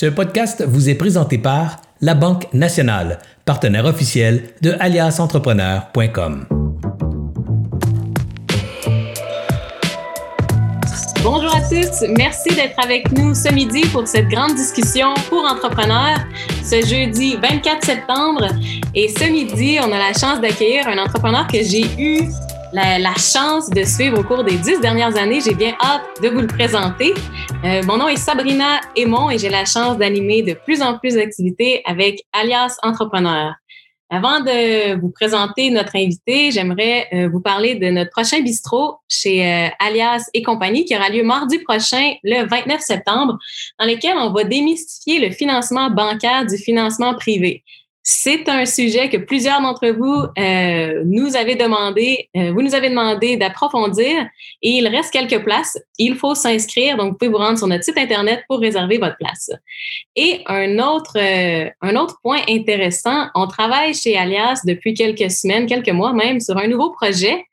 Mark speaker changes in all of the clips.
Speaker 1: Ce podcast vous est présenté par La Banque Nationale, partenaire officiel de aliasentrepreneur.com.
Speaker 2: Bonjour à tous, merci d'être avec nous ce midi pour cette grande discussion pour entrepreneurs ce jeudi 24 septembre. Et ce midi, on a la chance d'accueillir un entrepreneur que j'ai eu la, chance de suivre au cours des dix dernières années. J'ai bien hâte de vous le présenter. Euh, mon nom est Sabrina Aymon et j'ai la chance d'animer de plus en plus d'activités avec Alias Entrepreneur. Avant de vous présenter notre invité, j'aimerais euh, vous parler de notre prochain bistrot chez euh, Alias et compagnie qui aura lieu mardi prochain, le 29 septembre, dans lequel on va démystifier le financement bancaire du financement privé. C'est un sujet que plusieurs d'entre vous euh, nous avez demandé, euh, vous nous avez demandé d'approfondir et il reste quelques places. Il faut s'inscrire, donc vous pouvez vous rendre sur notre site internet pour réserver votre place. Et un autre, euh, un autre point intéressant, on travaille chez Alias depuis quelques semaines, quelques mois même, sur un nouveau projet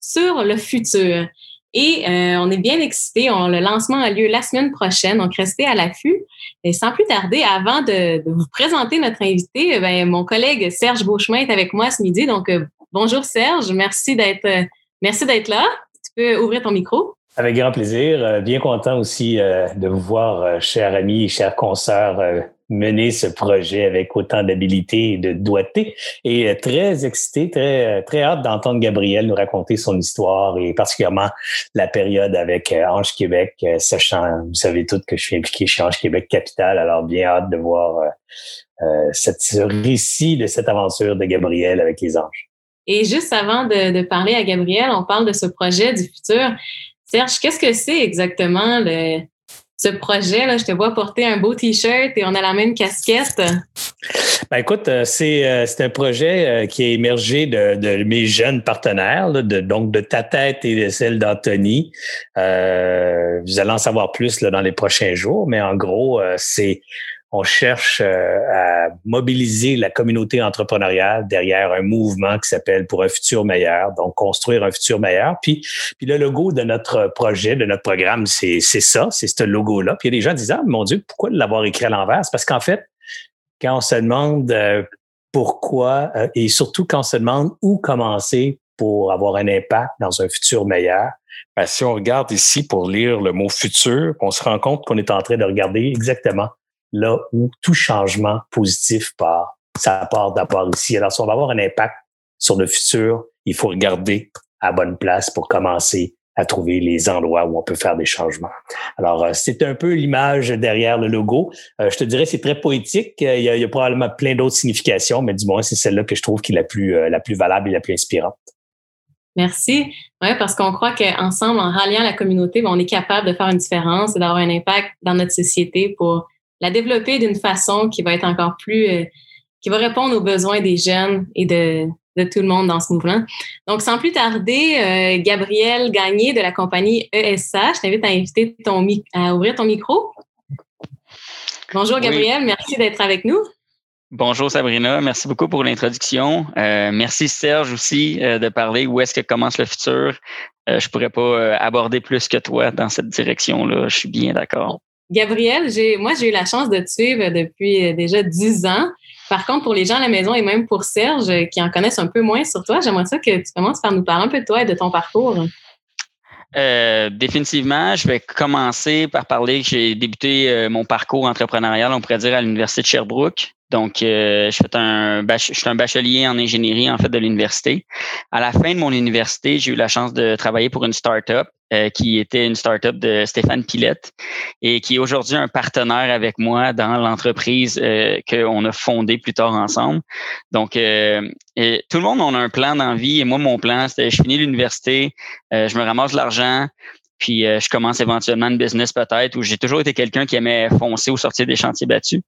Speaker 2: sur le futur. Et euh, on est bien excités. le lancement a lieu la semaine prochaine, donc restez à l'affût. Et sans plus tarder, avant de, vous présenter notre invité, ben, mon collègue Serge Beauchemin est avec moi ce midi. Donc, euh, bonjour Serge, merci d'être euh, merci d'être là. Tu peux ouvrir ton micro.
Speaker 3: Avec grand plaisir. Bien content aussi de vous voir, chers amis, chers consoeurs mener ce projet avec autant d'habilité et de doigté. Et euh, très excité, très, euh, très hâte d'entendre Gabriel nous raconter son histoire et particulièrement la période avec euh, Ange Québec, sachant, vous savez toutes que je suis impliqué chez Ange Québec Capital, alors bien hâte de voir euh, ce récit de cette aventure de Gabriel avec les anges.
Speaker 2: Et juste avant de, de parler à Gabriel, on parle de ce projet du futur. Serge, qu'est-ce que c'est exactement le, ce projet. Là, je te vois porter un beau T-shirt et on a la même casquette.
Speaker 3: Ben écoute, euh, c'est euh, c'est un projet euh, qui est émergé de, de mes jeunes partenaires, de, donc de ta tête et de celle d'Anthony. vous allez en savoir plus dans les prochains jours, mais en gros, c'est on cherche euh, à mobiliser la communauté entrepreneuriale derrière un mouvement qui s'appelle pour un futur meilleur, donc construire un futur meilleur. Puis, le logo de notre projet, de notre programme, c'est ça, c'est ce logo-là. Puis il y a des gens qui disent, ah, mon Dieu, pourquoi l'avoir écrit à l'envers? Parce qu'en fait, quand on se demande euh, pourquoi, euh, et surtout quand on se demande où commencer pour avoir un impact dans un futur meilleur, ben, si on regarde ici pour lire le mot futur, on se rend compte qu'on est en train de regarder exactement là où tout changement positif part, ça part d'abord ici. Alors, si on va avoir un impact sur le futur, il faut regarder à bonne place pour commencer à trouver les endroits où on peut faire des changements. Alors, euh, c'est un peu l'image derrière le logo. Euh, je te dirais, c'est très poétique. Euh, il y, a, probablement plein d'autres significations, mais du moins, c'est celle-là que je trouve qui est la plus, la plus valable et la plus inspirante.
Speaker 2: Merci. Oui, parce qu'on croit qu'ensemble, en ralliant la communauté, ben, on est capable de faire une différence et d'avoir un impact dans notre société pour la développer d'une façon qui va être encore plus, euh, qui va répondre aux besoins des jeunes et de, de tout le monde dans ce mouvement. Donc, sans plus tarder, euh, Gabriel Gagné de la compagnie ESA, je t'invite à, inviter ton, à ouvrir ton micro. Bonjour Gabriel, merci d'être avec nous.
Speaker 4: Bonjour Sabrina, merci beaucoup pour l'introduction. Euh, merci Serge aussi de parler où est-ce que commence le futur? je pourrais pas aborder plus que toi dans cette direction-là, je suis bien d'accord.
Speaker 2: Gabriel, moi, j'ai eu la chance de te suivre depuis euh, déjà dix ans. Par contre, pour les gens à la maison et même pour Serge, euh, qui en connaissent un peu moins sur toi, j'aimerais que tu commences par nous parler un peu de toi et de ton parcours.
Speaker 4: Euh, définitivement, je vais commencer par parler que j'ai débuté mon parcours entrepreneurial, on pourrait dire, à l'Université de Sherbrooke. Donc, euh, je, fais un, je suis un bachelier en ingénierie, en fait, de l'université. À la fin de mon université, j'ai eu la chance de travailler pour une start-up euh, qui était une start-up de Stéphane Pilette et qui est aujourd'hui un partenaire avec moi dans l'entreprise euh, qu'on a fondée plus tard ensemble. Donc, euh, tout le monde on a un plan dans vie et moi, mon plan, c'était je finis l'université, je me ramasse de l'argent, puis je commence éventuellement une business peut-être où j'ai toujours été quelqu'un qui aimait foncer au sortir des chantiers battus.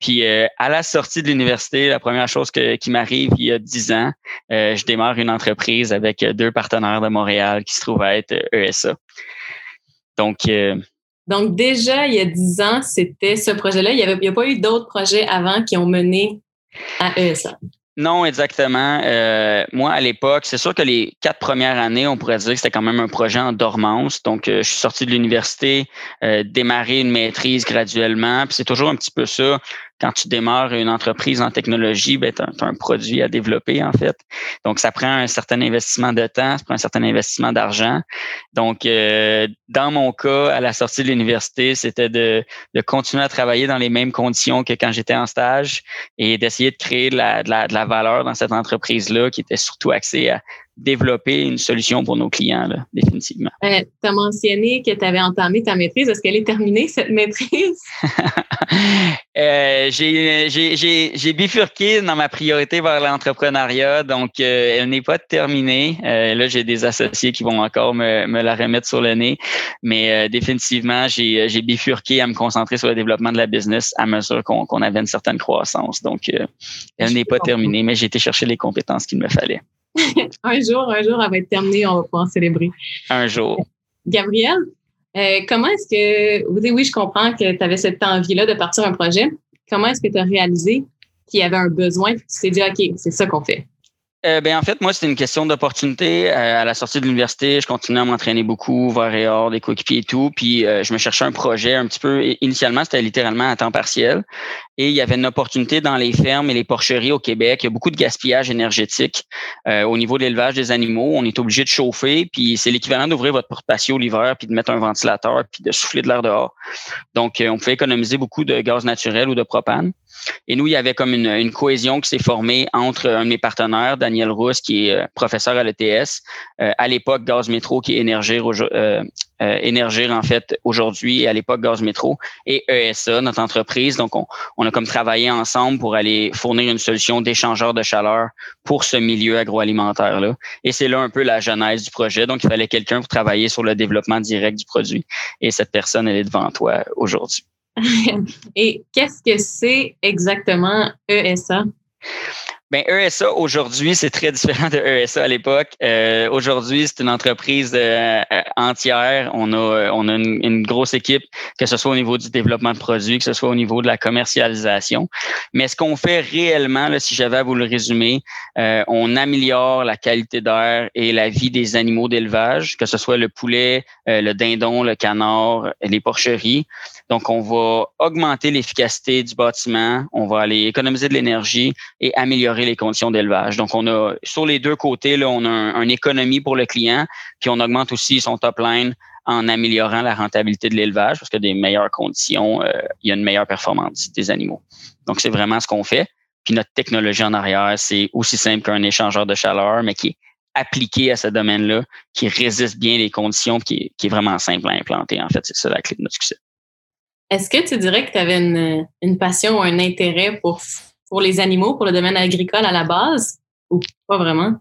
Speaker 4: Puis euh, à la sortie de l'université, la première chose qui m'arrive il y a dix ans, euh, je démarre une entreprise avec deux partenaires de Montréal qui se trouvent à être ESA. Euh, e Donc,
Speaker 2: donc déjà, il y a dix ans, c'était ce projet-là. Il n'y a pas eu d'autres projets avant qui ont mené à ESA.
Speaker 4: Non, exactement. Euh, moi, à l'époque, c'est sûr que les quatre premières années, on pourrait dire que c'était quand même un projet en dormance. Donc, euh, je suis sorti de l'université, euh, démarré une maîtrise graduellement. Puis c'est toujours un petit peu ça quand tu démarres une entreprise en technologie, ben, tu as, un produit à développer, en fait. Donc, ça prend un certain investissement de temps, ça prend un certain investissement d'argent. Donc, euh, dans mon cas, à la sortie de l'université, c'était de, de, continuer à travailler dans les mêmes conditions que quand j'étais en stage et d'essayer de créer de la, de la, de la valeur dans cette entreprise-là qui était surtout axée à développer une solution pour nos clients, là, définitivement.
Speaker 2: Euh, tu as mentionné que tu avais entamé ta maîtrise. Est-ce qu'elle est terminée, cette maîtrise?
Speaker 4: euh, j'ai bifurqué dans ma priorité vers l'entrepreneuriat, donc euh, elle n'est pas terminée. Là, j'ai des associés qui vont encore me, me, la remettre sur le nez, mais définitivement, j'ai bifurqué à me concentrer sur le développement de la business à mesure qu'on avait une certaine croissance. Donc, elle n'est pas terminée, mais j'ai été chercher les compétences qu'il me fallait.
Speaker 2: un jour, un jour, elle va être terminée, on va pouvoir célébrer.
Speaker 4: Un jour.
Speaker 2: Gabriel, euh, comment est-ce que, vous dites, oui, je comprends que tu avais cette envie-là de partir un projet. Comment est-ce que tu as réalisé qu'il y avait un besoin et que tu t'es dit, OK, c'est ça qu'on fait?
Speaker 4: Euh, ben, en fait, moi, c'était une question d'opportunité. Euh, à la sortie de l'université, je continuais à m'entraîner beaucoup, voir et hors, des coéquipiers et tout. Puis, euh, je me cherchais un projet un petit peu. initialement, c'était littéralement à temps partiel. Et il y avait une opportunité dans les fermes et les porcheries au Québec. Il y a beaucoup de gaspillage énergétique au niveau de l'élevage des animaux. On est obligé de chauffer. Puis, c'est l'équivalent d'ouvrir votre porte-patio l'hiver puis de mettre un ventilateur puis de souffler de l'air dehors. Donc, on pouvait économiser beaucoup de gaz naturel ou de propane. Et nous, il y avait comme une, une cohésion qui s'est formée entre un de mes partenaires, Daniel Rousse, qui est euh, professeur à l'ETS, euh, à l'époque Gaz Métro, qui est Énergir, euh, Énergir en fait aujourd'hui, et à l'époque Gaz Métro, et ESA, notre entreprise. Donc, on, on, a comme travaillé ensemble pour aller fournir une solution d'échangeur de chaleur pour ce milieu agroalimentaire-là. Et c'est là un peu la genèse du projet. Donc, il fallait quelqu'un pour travailler sur le développement direct du produit. Et cette personne, elle est devant toi aujourd'hui.
Speaker 2: Et qu'est-ce que c'est exactement ESA?
Speaker 4: Ben ESA aujourd'hui, c'est très différent de ESA à l'époque. Euh, aujourd'hui, c'est une entreprise euh, entière. On a, on a une, grosse équipe, que ce soit au niveau du développement de produits, que ce soit au niveau de la commercialisation. Mais ce qu'on fait réellement, si j'avais à vous le résumer, euh, on améliore la qualité d'air et la vie des animaux d'élevage, que ce soit le poulet, le dindon, le canard, les porcheries. Donc, on va augmenter l'efficacité du bâtiment, on va aller économiser de l'énergie et améliorer les conditions d'élevage. Donc, on a sur les deux côtés, là, on a une économie pour le client, puis on augmente aussi son top line en améliorant la rentabilité de l'élevage parce que des meilleures conditions, euh, il y a une meilleure performance des animaux. Donc, c'est vraiment ce qu'on fait. Puis notre technologie en arrière, c'est aussi simple qu'un échangeur de chaleur, mais qui est appliqué à ce domaine-là, qui résiste bien les conditions, qui qui est vraiment simple à implanter. En fait, c'est ça la clé de notre succès.
Speaker 2: Est-ce que tu dirais que tu avais une, passion ou un intérêt pour, pour les animaux, pour le domaine agricole à la base ou pas vraiment?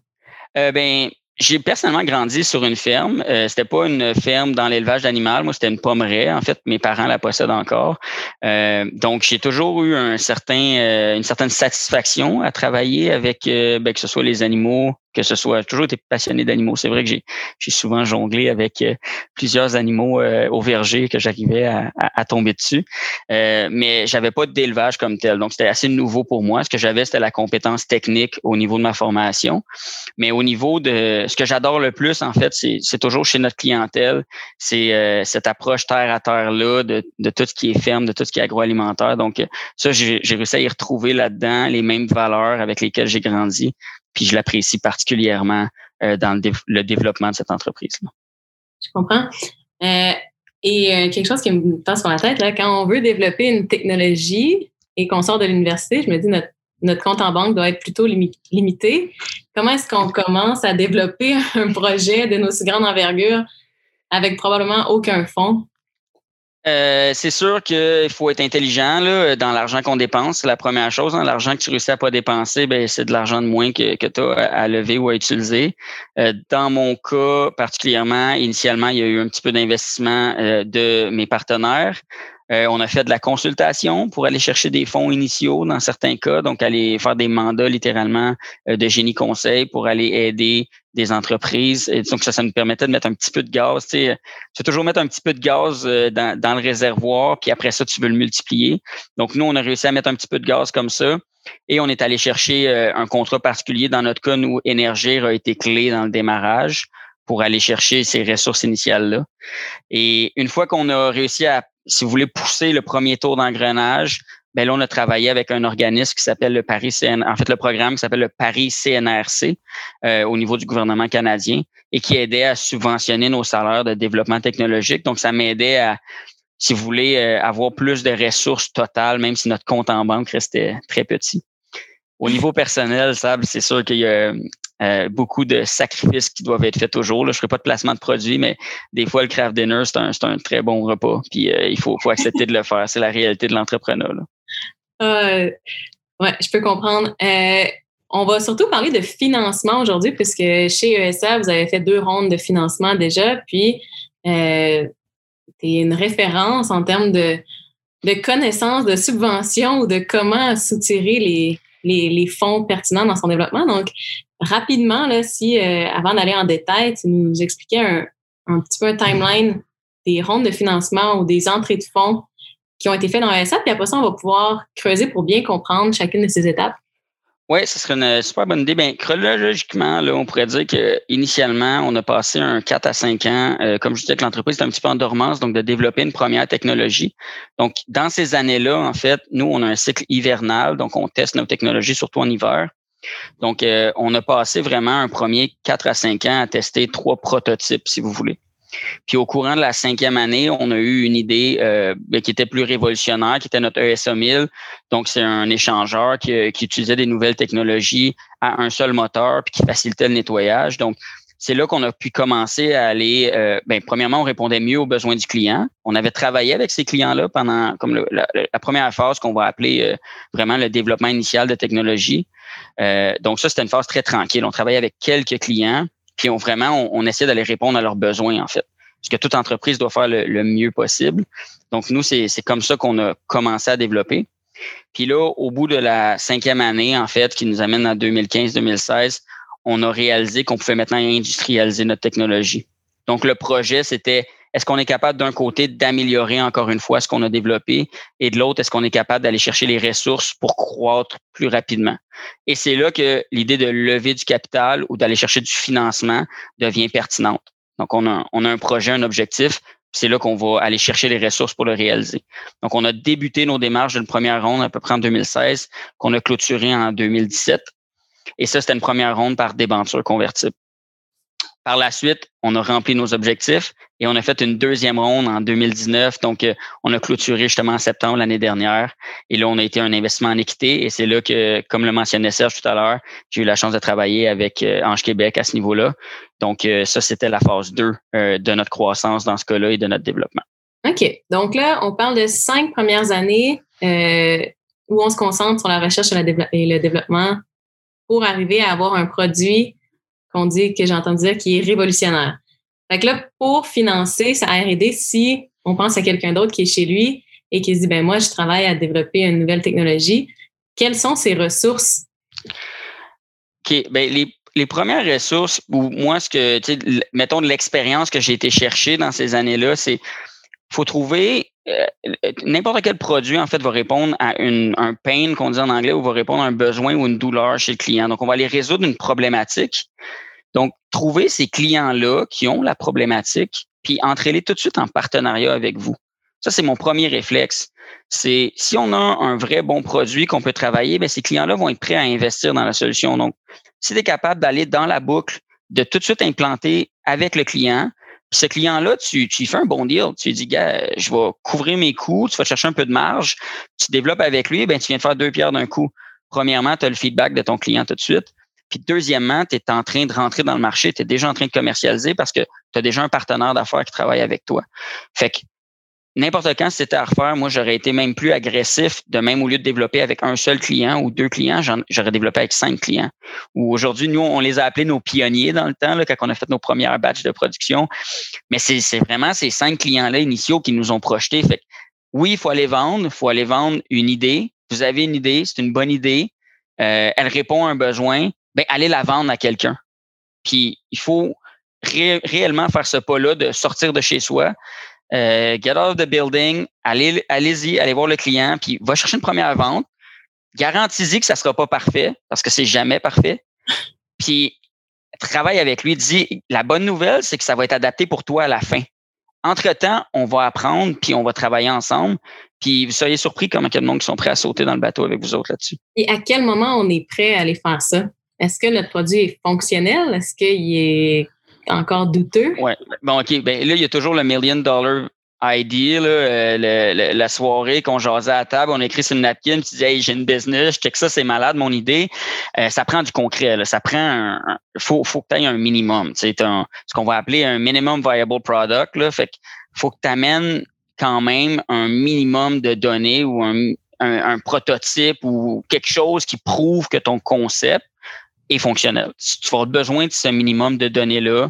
Speaker 4: Euh, ben, j'ai personnellement grandi sur une ferme. Euh, c'était pas une ferme dans l'élevage d'animal. Moi, c'était une pommeraie. En fait, mes parents la possèdent encore. Euh, donc, j'ai toujours eu un certain, euh, une certaine satisfaction à travailler avec, euh, ben, que ce soit les animaux, que ce soit toujours été passionné d'animaux. C'est vrai que j'ai, j'ai souvent jonglé avec euh, plusieurs animaux euh, au verger que j'arrivais à, à, tomber dessus. Mais j'avais pas d'élevage comme tel. Donc, c'était assez nouveau pour moi. Ce que j'avais, c'était la compétence technique au niveau de ma formation. Mais au niveau de ce que j'adore le plus, en fait, c'est, toujours chez notre clientèle, c'est euh, cette approche terre à terre-là de, tout ce qui est ferme, de tout ce qui est agroalimentaire. Donc, ça, j'ai, réussi à y retrouver là-dedans les mêmes valeurs avec lesquelles j'ai grandi puis je l'apprécie particulièrement euh, dans le, développement de cette entreprise-là.
Speaker 2: Je comprends. Euh, et euh, quelque chose qui me passe sur la tête, quand on veut développer une technologie et qu'on sort de l'université, je me dis notre, notre compte en banque doit être plutôt limité. Comment est-ce qu'on commence à développer un projet d'une aussi grande envergure avec probablement aucun fonds?
Speaker 4: Euh, c'est sûr qu'il faut être intelligent là, dans l'argent qu'on dépense. C'est la première chose. Hein. L'argent que tu réussis à pas dépenser, ben, c'est de l'argent de moins que, que tu as à lever ou à utiliser. Euh, dans mon cas particulièrement, initialement, il y a eu un petit peu d'investissement euh, de mes partenaires. Euh, on a fait de la consultation pour aller chercher des fonds initiaux dans certains cas, donc aller faire des mandats littéralement euh, de génie conseil pour aller aider des entreprises. Et donc ça, ça nous permettait de mettre un petit peu de gaz. Tu sais, tu veux toujours mettre un petit peu de gaz euh, dans, le réservoir, puis après ça, tu veux le multiplier. Donc nous, on a réussi à mettre un petit peu de gaz comme ça. Et on est allé chercher un contrat particulier. Dans notre cas, nous, Énergir a été clé dans le démarrage pour aller chercher ces ressources initiales-là. Et une fois qu'on a réussi à, si vous voulez, pousser le premier tour d'engrenage, ben là, on a travaillé avec un organisme qui s'appelle le Paris en fait, le programme qui s'appelle le Paris CNRC euh, au niveau du gouvernement canadien et qui aidait à subventionner nos salaires de développement technologique. Donc, ça m'aidait à, si vous voulez, euh, avoir plus de ressources totales, même si notre compte en banque restait très petit. Au niveau personnel, Sable, c'est sûr qu'il y a euh, beaucoup de sacrifices qui doivent être faits toujours. Je ne ferai pas de placement de produits, mais des fois, le craft dinner, c'est un, un, très bon repas. Puis euh, il faut, faut accepter de le faire. C'est la réalité de l'entrepreneur.
Speaker 2: Euh, ouais, je peux comprendre. On va surtout parler de financement aujourd'hui, puisque chez ESA, vous avez fait deux rondes de financement déjà, puis tu es une référence en termes de, de connaissances, de subventions ou de comment soutirer les, les, les, fonds pertinents dans son développement. Donc, rapidement, là, si euh, avant d'aller en détail, tu nous expliquais un, un petit peu un timeline des rondes de financement ou des entrées de fonds qui ont été faites dans ESA, puis après ça, on va pouvoir creuser pour bien comprendre chacune de ces étapes.
Speaker 4: Oui, ce serait une super bonne idée. Bien, chronologiquement, là, on pourrait dire qu'initialement, on a passé un 4 à 5 ans, euh, comme je disais que l'entreprise est un petit peu en dormance, donc de développer une première technologie. Donc, dans ces années-là, en fait, nous, on a un cycle hivernal, donc on teste nos technologies surtout en hiver. Donc, euh, on a passé vraiment un premier 4 à 5 ans à tester trois prototypes, si vous voulez. Puis au courant de la cinquième année, on a eu une idée euh, ben, qui était plus révolutionnaire, qui était notre ESA 1000. Donc, c'est un échangeur qui, utilisait des nouvelles technologies à un seul moteur puis qui facilitait le nettoyage. Donc, c'est là qu'on a pu commencer à aller. Euh, ben, premièrement, on répondait mieux aux besoins du client. On avait travaillé avec ces clients-là pendant comme la, première phase qu'on va appeler euh, vraiment le développement initial de technologie. Donc ça, c'était une phase très tranquille. On travaillait avec quelques clients puis on, vraiment, on, essaie d'aller répondre à leurs besoins, en fait. Ce que toute entreprise doit faire le, mieux possible. Donc, nous, c'est comme ça qu'on a commencé à développer. Puis là, au bout de la cinquième année, en fait, qui nous amène à 2015-2016, on a réalisé qu'on pouvait maintenant industrialiser notre technologie. Donc, le projet, c'était est-ce qu'on est capable d'un côté d'améliorer encore une fois ce qu'on a développé et de l'autre, est-ce qu'on est capable d'aller chercher les ressources pour croître plus rapidement? Et c'est là que l'idée de lever du capital ou d'aller chercher du financement devient pertinente. Donc, on a, on a un projet, un objectif, c'est là qu'on va aller chercher les ressources pour le réaliser. Donc, on a débuté nos démarches d'une première ronde à peu près en 2016, qu'on a clôturé en 2017. Et ça, c'était une première ronde par débenture convertible. Par la suite, on a rempli nos objectifs et on a fait une deuxième ronde en 2019. Donc, euh, on a clôturé justement en septembre l'année dernière. Et là, on a été un investissement en équité. Et c'est là que, comme le mentionnait Serge tout à l'heure, j'ai eu la chance de travailler avec euh, Ange Québec à ce niveau-là. Donc, euh, ça, c'était la phase 2 de notre croissance dans ce cas-là et de notre développement.
Speaker 2: OK. Donc là, on parle de cinq premières années où on se concentre sur la recherche et le développement pour arriver à avoir un produit qu'on dit, que j'entends dire, qui est révolutionnaire. Fait que là, pour financer sa R&D, si on pense à quelqu'un d'autre qui est chez lui et qui se dit, ben moi, je travaille à développer une nouvelle technologie, quelles sont ses ressources?
Speaker 4: OK. Ben, les, premières ressources, ou moi, ce que, mettons de l'expérience que j'ai été chercher dans ces années-là, c'est faut trouver euh, n'importe quel produit, en fait, va répondre à une, un pain qu'on dit en anglais ou va répondre à un besoin ou une douleur chez le client. Donc, on va aller résoudre une problématique. Donc, trouver ces clients-là qui ont la problématique, puis entrer-les tout de suite en partenariat avec vous. Ça, c'est mon premier réflexe. C'est si on a un vrai bon produit qu'on peut travailler, bien, ces clients-là vont être prêts à investir dans la solution. Donc, si tu es capable d'aller dans la boucle, de tout de suite implanter avec le client, ce client-là, tu, tu fais un bon deal. Tu dis, gars, je vais couvrir mes coûts, tu vas chercher un peu de marge, tu développes avec lui, ben, tu viens de faire deux pierres d'un coup. Premièrement, tu as le feedback de ton client tout de suite. Puis deuxièmement, tu es en train de rentrer dans le marché, tu es déjà en train de commercialiser parce que tu as déjà un partenaire d'affaires qui travaille avec toi. Fait que n'importe quand, si c'était à refaire, moi, j'aurais été même plus agressif, de même au lieu de développer avec un seul client ou deux clients, j'aurais développé avec cinq clients. Ou aujourd'hui, nous, on les a appelés nos pionniers dans le temps, là, quand on a fait nos premières batches de production. Mais c'est vraiment ces cinq clients-là initiaux qui nous ont projetés. Fait oui, il faut aller vendre, il faut aller vendre une idée. Vous avez une idée, c'est une bonne idée. Euh, elle répond à un besoin. Ben, allez la vendre à quelqu'un. Puis, il faut réellement faire ce pas-là de sortir de chez soi, euh, get out of the building, allez, allez-y, allez voir le client, puis va chercher une première vente. garantis que ça sera pas parfait parce que c'est jamais parfait. Puis travaille avec lui, dis la bonne nouvelle, c'est que ça va être adapté pour toi à la fin. Entre-temps, on va apprendre, puis on va travailler ensemble. Puis vous seriez surpris comment il monde sont prêts à sauter dans le bateau avec vous autres là-dessus.
Speaker 2: Et à quel moment on est prêt à aller faire ça? Est-ce que notre produit est fonctionnel? Est-ce qu'il est encore douteux?
Speaker 4: Oui. Bon, OK. Ben, là, il y a toujours le million dollar idea, là, euh, la soirée qu'on jasait à table, on écrit sur une napkin, tu dis Hey, j'ai une business, je check ça, c'est malade, mon idée. Euh, ça prend du concret. Là. Ça prend un. faut, faut que tu aies un minimum. C'est ce qu'on va appeler un minimum viable product. Là. Fait faut que tu amènes quand même un minimum de données ou un, un prototype ou quelque chose qui prouve que ton concept fonctionnel. Tu vas avoir besoin de ce minimum de données-là.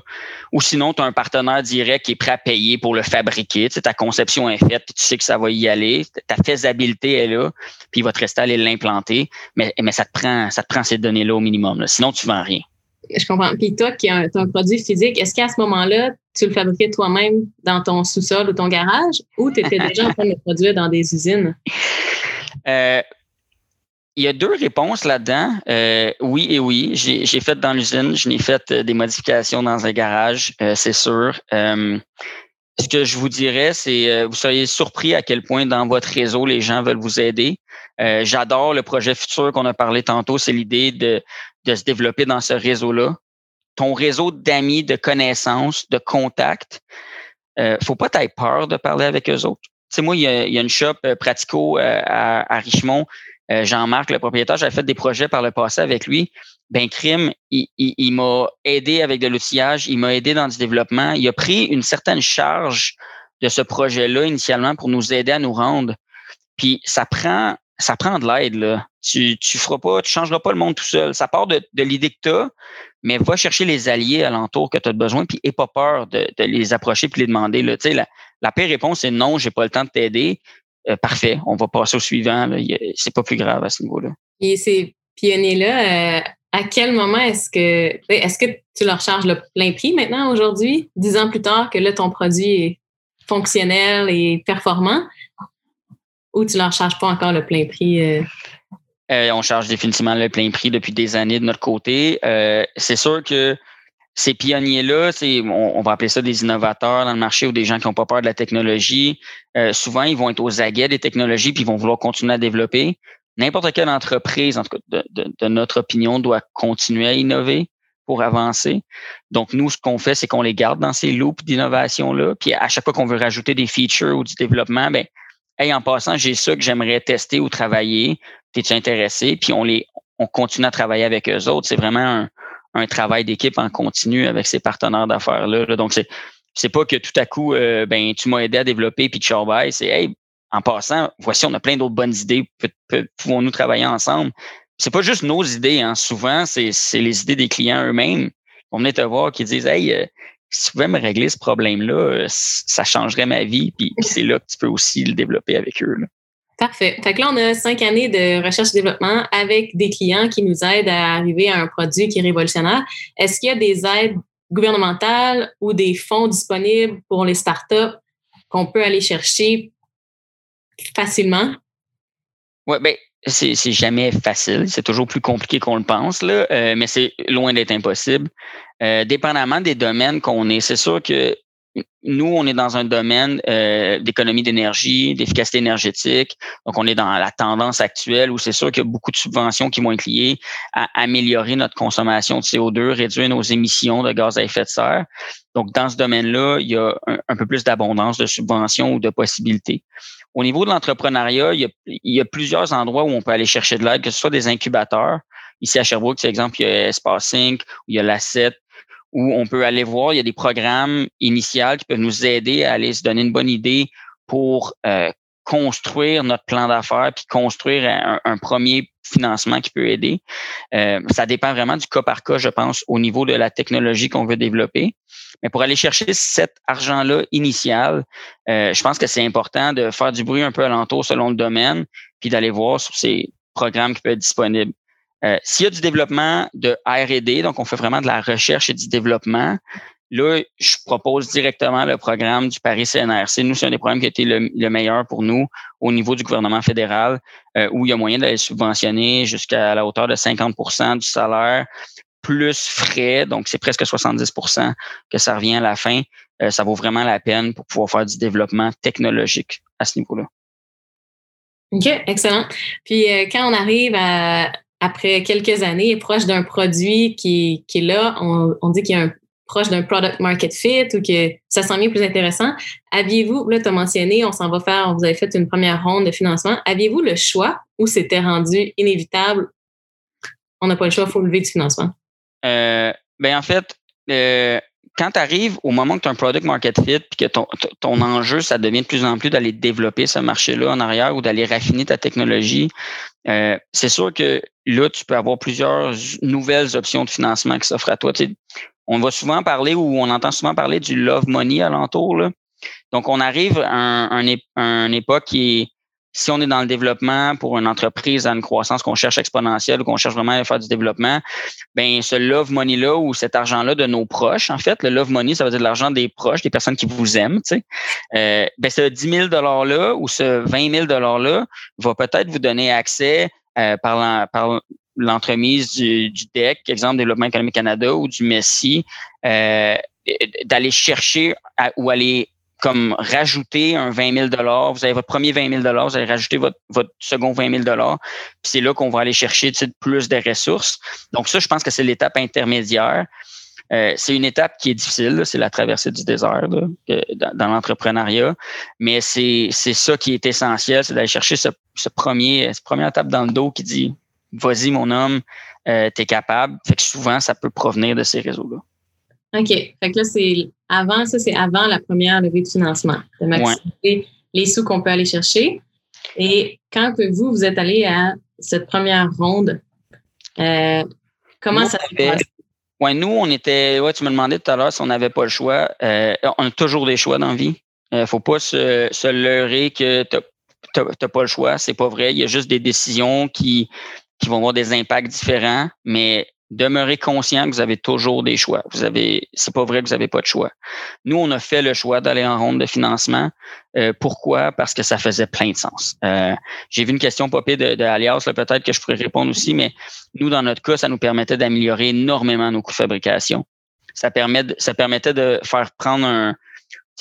Speaker 4: Ou sinon, tu as un partenaire direct qui est prêt à payer pour le fabriquer. Tu sais, ta conception est faite, tu sais que ça va y aller. Ta faisabilité est là, puis il va te rester à aller l'implanter. Mais, mais ça te prend, ça te prend ces données-là au minimum. Sinon, tu ne vends rien.
Speaker 2: Je comprends. Puis toi, qui as un, un produit physique, est-ce qu'à ce, moment-là, tu le fabriquais toi-même dans ton sous-sol ou ton garage ou tu étais déjà en train de le produire dans des usines?
Speaker 4: Euh, il y a deux réponses là-dedans. Euh, oui et oui. J'ai fait dans l'usine, je n'ai fait euh, des modifications dans un garage, euh, c'est sûr. ce que je vous dirais, c'est vous seriez surpris à quel point dans votre réseau, les gens veulent vous aider. J'adore le projet futur qu'on a parlé tantôt, c'est l'idée de, de se développer dans ce réseau-là. Ton réseau d'amis, de connaissances, de contacts, euh, faut pas t'avoir peur de parler avec eux autres. Tu sais, moi, il y, a, une shop Pratico à, à Richemont euh, Jean-Marc, le propriétaire, j'avais fait des projets par le passé avec lui. Ben, Crime, il, m'a aidé avec de l'outillage, il m'a aidé dans du développement. Il a pris une certaine charge de ce projet-là initialement pour nous aider à nous rendre. Puis ça prend, ça prend de l'aide. Là. Tu tu feras pas, changeras pas le monde tout seul. Ça part de, l'idée que tu as, mais va chercher les alliés alentour que tu as besoin, puis n'aie pas peur de, les approcher puis les demander. Là. La, la pire réponse, c'est non, j'ai pas le temps de t'aider. Euh, parfait, on va passer au suivant. C'est pas plus grave à ce niveau-là.
Speaker 2: Et ces pionniers-là, euh, à quel moment est-ce que est-ce que tu leur charges le plein prix maintenant aujourd'hui, dix ans plus tard que là ton produit est fonctionnel et performant, ou tu leur charges pas encore le plein prix? Euh?
Speaker 4: on charge définitivement le plein prix depuis des années de notre côté. c'est sûr que ces pionniers-là, on, on, va appeler ça des innovateurs dans le marché ou des gens qui n'ont pas peur de la technologie. Euh, souvent, ils vont être aux aguets des technologies puis ils vont vouloir continuer à développer. N'importe quelle entreprise, en tout cas de, notre opinion, doit continuer à innover pour avancer. Donc, nous, ce qu'on fait, c'est qu'on les garde dans ces loops d'innovation-là. Puis à chaque fois qu'on veut rajouter des features ou du développement, ben, hey, en passant, j'ai ça que j'aimerais tester ou travailler. T'es-tu intéressé? Puis on les on continue à travailler avec eux autres. C'est vraiment un, un travail d'équipe en continu avec ces partenaires d'affaires-là. Donc, c'est c'est pas que tout à coup, euh, ben, tu m'as aidé à développer puis tu C'est hey, en passant, voici, on a plein d'autres bonnes idées. Pouvons-nous travailler ensemble? C'est pas juste nos idées, hein. Souvent, c'est les idées des clients eux-mêmes. On venait te voir qui disent Hey, euh, si tu pouvais me régler ce problème-là, euh, ça changerait ma vie. Puis, c'est là que tu peux aussi le développer avec eux.
Speaker 2: Parfait. Fait que là, on a cinq années de recherche et développement avec des clients qui nous aident à arriver à un produit qui est révolutionnaire. Est-ce qu'il y a des aides gouvernementales ou des fonds disponibles pour les startups qu'on peut aller chercher facilement?
Speaker 4: Oui, bien, c'est, jamais facile. C'est toujours plus compliqué qu'on le pense, là, euh, mais c'est loin d'être impossible. Euh, dépendamment des domaines qu'on est, c'est sûr que nous, on est dans un domaine euh, d'économie d'énergie, d'efficacité énergétique. Donc, on est dans la tendance actuelle où c'est sûr qu'il y a beaucoup de subventions qui vont être liées à améliorer notre consommation de CO2, réduire nos émissions de gaz à effet de serre. Donc, dans ce domaine-là, il y a un, peu plus d'abondance de subventions ou de possibilités. Au niveau de l'entrepreneuriat, il, y a plusieurs endroits où on peut aller chercher de l'aide, que ce soit des incubateurs. Ici à Sherbrooke, par exemple, il y a Espace où il y a l'Asset, où on peut aller voir, il y a des programmes initiaux qui peuvent nous aider à aller se donner une bonne idée pour euh, construire notre plan d'affaires puis construire un, premier financement qui peut aider. Euh, ça dépend vraiment du cas par cas, je pense, au niveau de la technologie qu'on veut développer. Mais pour aller chercher cet argent-là initial, euh, je pense que c'est important de faire du bruit un peu alentour selon le domaine, puis d'aller voir sur ces programmes qui peuvent être disponibles. Euh, s'il y a du développement de R&D, donc on fait vraiment de la recherche et du développement, Là, je propose directement le programme du Paris CNRC. Nous, c'est un des programmes qui a été le, meilleur pour nous au niveau du gouvernement fédéral, euh, où il y a moyen d'aller subventionner jusqu'à la hauteur de 50% du salaire, plus frais, donc c'est presque 70% que ça revient à la fin. Euh, ça vaut vraiment la peine pour pouvoir faire du développement technologique à ce niveau-là.
Speaker 2: OK, excellent. Puis quand on arrive à, après quelques années, proche d'un produit qui, qui est là, on, on dit qu'il y a un proche d'un product market fit ou que ça mieux plus intéressant. Aviez-vous, là, tu as mentionné, on s'en va faire, vous avez fait une première ronde de financement. Aviez-vous le choix ou c'était rendu inévitable? On n'a pas le choix, il faut lever du financement.
Speaker 4: Euh, ben en fait, euh, quand tu arrives au moment que tu as un product market fit puis que ton, ton enjeu, ça devient de plus en plus d'aller développer ce marché-là en arrière ou d'aller raffiner ta technologie, euh, c'est sûr que là, tu peux avoir plusieurs nouvelles options de financement qui s'offrent à toi on va souvent parler ou on entend souvent parler du love money alentour. Là. Donc, on arrive à un, un, époque qui est, si on est dans le développement pour une entreprise à une croissance qu'on cherche exponentielle ou qu'on cherche vraiment à faire du développement, ben ce love money là ou cet argent là de nos proches, en fait, le love money, ça veut dire de l'argent des proches, des personnes qui vous aiment, tu sais. Euh, ben ce 10 000 dollars là ou ce 20 000 dollars là va peut-être vous donner accès euh, par, par l'entremise du, du, DEC, exemple Développement économique Canada ou du MESSI, euh, d'aller chercher ou aller comme rajouter un 20 000 Vous avez votre premier 20 000 vous allez rajouter votre, votre second 20 000 Puis c'est là qu'on va aller chercher plus de ressources. Donc ça, je pense que c'est l'étape intermédiaire. Euh, c'est une étape qui est difficile, c'est la traversée du désert dans, l'entrepreneuriat, mais c'est ça qui est essentiel, c'est d'aller chercher ce, ce premier, cette première étape dans le dos qui dit vas-y, mon homme, euh, tu es capable. Fait que souvent, ça peut provenir de ces réseaux-là.
Speaker 2: OK. Fait que là, c'est avant, ça, c'est avant la première levée de financement, de maximiser les sous qu'on peut aller chercher. Et quand que vous, vous êtes allé à cette première ronde, euh, comment ça s'est passé?
Speaker 4: Ouais, nous, on était. Ouais, tu me demandais tout à l'heure si on n'avait pas le choix. Euh, on a toujours des choix dans la vie. Il ne faut pas se, se leurrer que tu n'as pas le choix. C'est pas vrai. Il y a juste des décisions qui, qui vont avoir des impacts différents, mais demeurez conscient que vous avez toujours des choix. Vous avez, c'est pas vrai que vous n'avez pas de choix. Nous, on a fait le choix d'aller en ronde de financement. Euh, pourquoi? Parce que ça faisait plein de sens. Euh, j'ai vu une question popée de, de Alias, peut-être que je pourrais répondre aussi, mais nous, dans notre cas, ça nous permettait d'améliorer énormément nos coûts de fabrication. Ça, permet ça permettait de faire prendre un,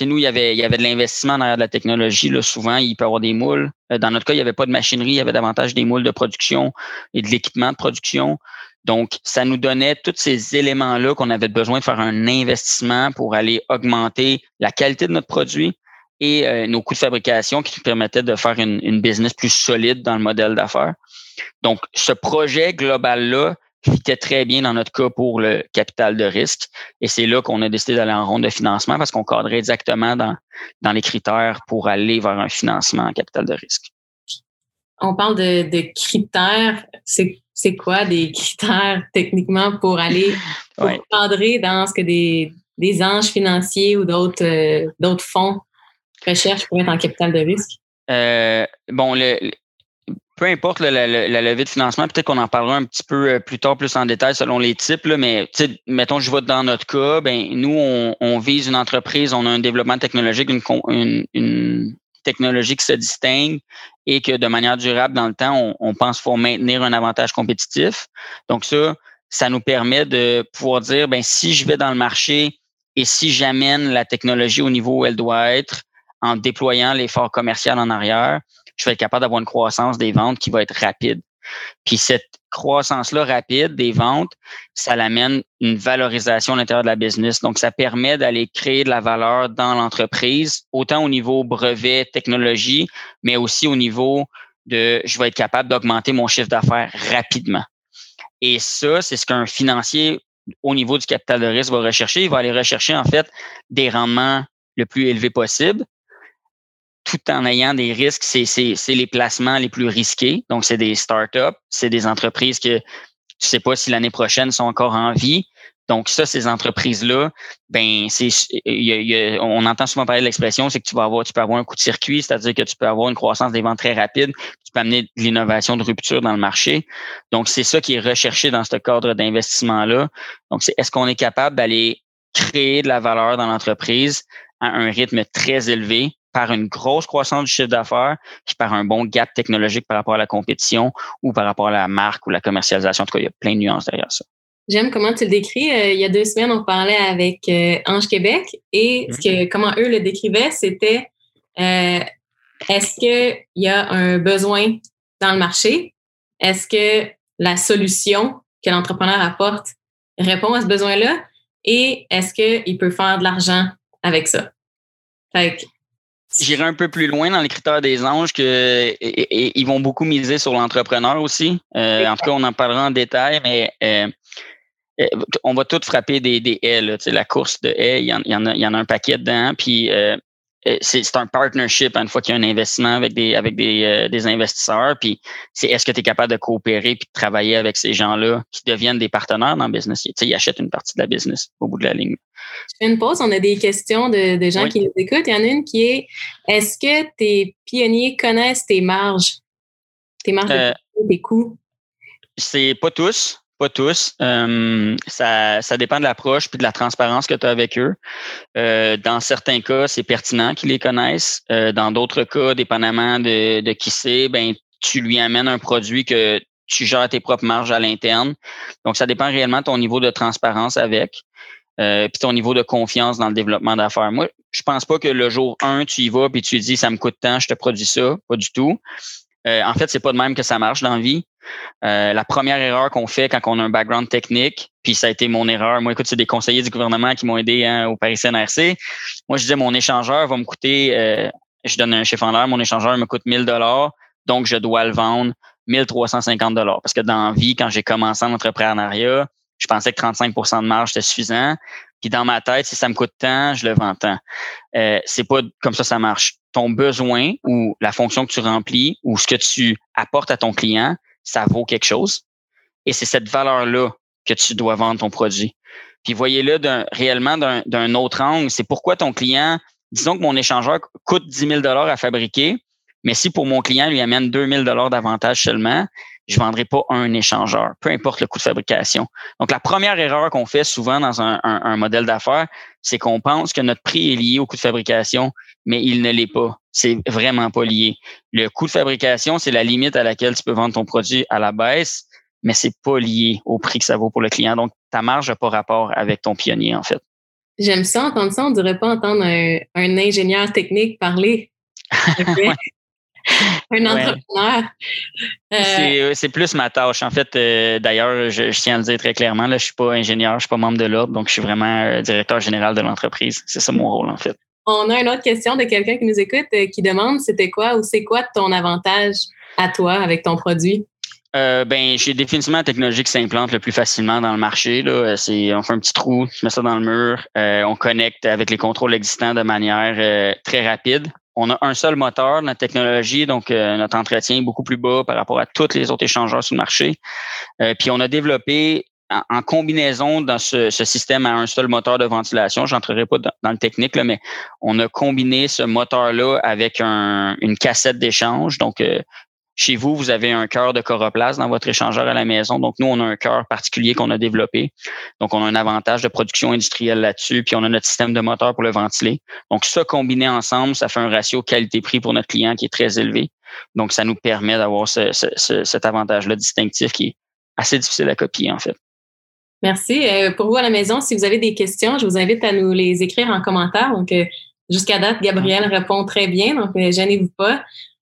Speaker 4: nous, il y avait, il y avait de l'investissement derrière de la technologie. Là, souvent, il peut y avoir des moules. Euh, dans notre cas, il n'y avait pas de machinerie, il y avait davantage des moules de production et de l'équipement de production. Donc, ça nous donnait tous ces éléments-là qu'on avait besoin de faire un investissement pour aller augmenter la qualité de notre produit et euh, nos coûts de fabrication qui nous permettaient de faire une, une business plus solide dans le modèle d'affaires. Donc, ce projet global-là, fitait très bien dans notre cas pour le capital de risque. Et c'est là qu'on a décidé d'aller en ronde de financement parce qu'on cadrait exactement dans, dans les critères pour aller vers un financement en capital de risque.
Speaker 2: On parle de, de critères. C'est quoi des critères techniquement pour aller cadrer dans ce que des, des anges financiers ou d'autres euh, d'autres fonds recherchent pour être en capital de risque?
Speaker 4: Euh, bon, le, peu importe la, levée de financement, peut-être qu'on en parlera un petit peu euh, plus tard, plus en détail selon les types, là, mais mettons, je vois dans notre cas, ben nous, on, vise une entreprise, on a un développement technologique, une, une, technologie qui se distingue et que de manière durable dans le temps, on, on pense qu'il faut maintenir un avantage compétitif. Donc ça, ça nous permet de pouvoir dire, ben si je vais dans le marché et si j'amène la technologie au niveau où elle doit être, en déployant l'effort commercial en arrière, je vais être capable d'avoir une croissance des ventes qui va être rapide. Puis cette croissance-là rapide des ventes, ça l'amène une valorisation à l'intérieur de la business. Donc, ça permet d'aller créer de la valeur dans l'entreprise, autant au niveau brevet, technologie, mais aussi au niveau de je vais être capable d'augmenter mon chiffre d'affaires rapidement. Et ça, c'est ce qu'un financier au niveau du capital de risque va rechercher. Il va aller rechercher en fait des rendements le plus élevés possible, tout en ayant des risques, c'est les placements les plus risqués. Donc, c'est des startups, c'est des entreprises que tu sais pas si l'année prochaine sont encore en vie. Donc, ça, ces entreprises-là, ben, on entend souvent parler de l'expression, c'est que tu vas avoir, tu peux avoir un coup de circuit, c'est-à-dire que tu peux avoir une croissance des ventes très rapide, tu peux amener de l'innovation de rupture dans le marché. Donc, c'est ça qui est recherché dans ce cadre d'investissement-là. Donc, c'est est-ce qu'on est capable d'aller créer de la valeur dans l'entreprise à un rythme très élevé par une grosse croissance du chiffre d'affaires, puis par un bon gap technologique par rapport à la compétition ou par rapport à la marque ou la commercialisation. En tout cas, il y a plein de nuances derrière ça.
Speaker 2: J'aime comment tu le décris. Euh, il y a deux semaines, on parlait avec euh, Ange Québec et ce que, comment eux le décrivaient, c'était euh, est-ce qu'il y a un besoin dans le marché? Est-ce que la solution que l'entrepreneur apporte répond à ce besoin-là? Et est-ce qu'il peut faire de l'argent avec ça?
Speaker 4: J'irai un peu plus loin dans les critères des anges que ils vont beaucoup miser sur l'entrepreneur aussi. en tout cas, on en parlera en détail, mais euh, on va tout frapper des, des haies. Là, la course de haies, il y, en, a, y en a un paquet dedans. Puis euh, euh, c'est un partnership une fois qu'il y a un investissement avec des avec des, des investisseurs. Puis c'est est-ce que tu es capable de coopérer puis de travailler avec ces gens-là qui deviennent des partenaires dans le business? sais, ils achètent une partie de la business au bout de la ligne.
Speaker 2: Je fais une pause. On a des questions de, de gens qui nous écoutent. Il y en a une qui est est-ce que tes pionniers connaissent tes marges? Tes marges de tes coûts?
Speaker 4: C'est pas tous. Pas tous. Euh, ça, ça dépend de l'approche puis de la transparence que tu as avec eux. Euh, dans certains cas, c'est pertinent qu'ils les connaissent. Euh, dans d'autres cas, dépendamment de, de qui c'est, ben tu lui amènes un produit que tu gères tes propres marges à l'interne. Donc, ça dépend réellement de ton niveau de transparence avec. Euh, puis ton niveau de confiance dans le développement d'affaires. Moi, je pense pas que le jour 1, tu y vas puis tu dis ça me coûte tant, je te produis ça. Pas du tout. Euh, en fait, c'est pas de même que ça marche dans la vie. Euh, la première erreur qu'on fait quand on a un background technique, puis ça a été mon erreur. Moi, écoute, c'est des conseillers du gouvernement qui m'ont aidé hein, au Paris CNRC. Moi, je disais, mon échangeur va me coûter, euh, je donne un chiffre en l'air, mon échangeur me coûte 1000 dollars, donc je dois le vendre 1350 dollars. Parce que dans la vie, quand j'ai commencé en entrepreneuriat, je pensais que 35% de marge était suffisant. Puis dans ma tête, si ça me coûte tant, je le vends tant. Euh, c'est pas comme ça ça marche. Ton besoin ou la fonction que tu remplis ou ce que tu apportes à ton client, ça vaut quelque chose. Et c'est cette valeur-là que tu dois vendre ton produit. Puis voyez-le réellement d'un autre angle. C'est pourquoi ton client, disons que mon échangeur coûte 10 000 à fabriquer, mais si pour mon client lui amène 2 000 d'avantage seulement, je ne vendrai pas un échangeur, peu importe le coût de fabrication. Donc, la première erreur qu'on fait souvent dans un, un modèle d'affaires, c'est qu'on pense que notre prix est lié au coût de fabrication, mais il ne l'est pas. C'est vraiment pas lié. Le coût de fabrication, c'est la limite à laquelle tu peux vendre ton produit à la baisse, mais c'est pas lié au prix que ça vaut pour le client. Donc, ta marge n'a pas rapport avec ton pionnier, en fait.
Speaker 2: J'aime ça, entendre ça. On ne dirait pas entendre un, ingénieur technique parler. un entrepreneur.
Speaker 4: Euh, c'est plus ma tâche. En fait, euh, d'ailleurs, je, tiens à le dire très clairement, là, je ne suis pas ingénieur, je ne suis pas membre de l'ordre, donc je suis vraiment euh, directeur général de l'entreprise. C'est ça mon rôle, en fait.
Speaker 2: On a une autre question de quelqu'un qui nous écoute qui demande c'était quoi ou c'est quoi ton avantage à toi avec ton produit?
Speaker 4: ben, j'ai définitivement la technologie qui s'implante le plus facilement dans le marché. Là. C'est, on fait un petit trou, je mets ça dans le mur, on connecte avec les contrôles existants de manière très rapide on a un seul moteur, notre technologie, donc euh, notre entretien est beaucoup plus bas par rapport à tous les autres échangeurs sur le marché. Euh, puis on a développé en, combinaison dans ce, système à un seul moteur de ventilation, j'entrerai pas dans, le technique, là, mais on a combiné ce moteur-là avec une cassette d'échange. Donc, euh, chez vous, vous avez un cœur de coroplast dans votre échangeur à la maison. Donc, nous, on a un cœur particulier qu'on a développé. Donc, on a un avantage de production industrielle là-dessus, puis on a notre système de moteur pour le ventiler. Donc, ça combiné ensemble, ça fait un ratio qualité-prix pour notre client qui est très élevé. Donc, ça nous permet d'avoir cet avantage-là distinctif qui est assez difficile à copier, en fait.
Speaker 2: Merci. Euh, pour vous à la maison, si vous avez des questions, je vous invite à nous les écrire en commentaire. Donc, euh, jusqu'à date, Gabriel répond très bien, donc euh, gênez-vous pas.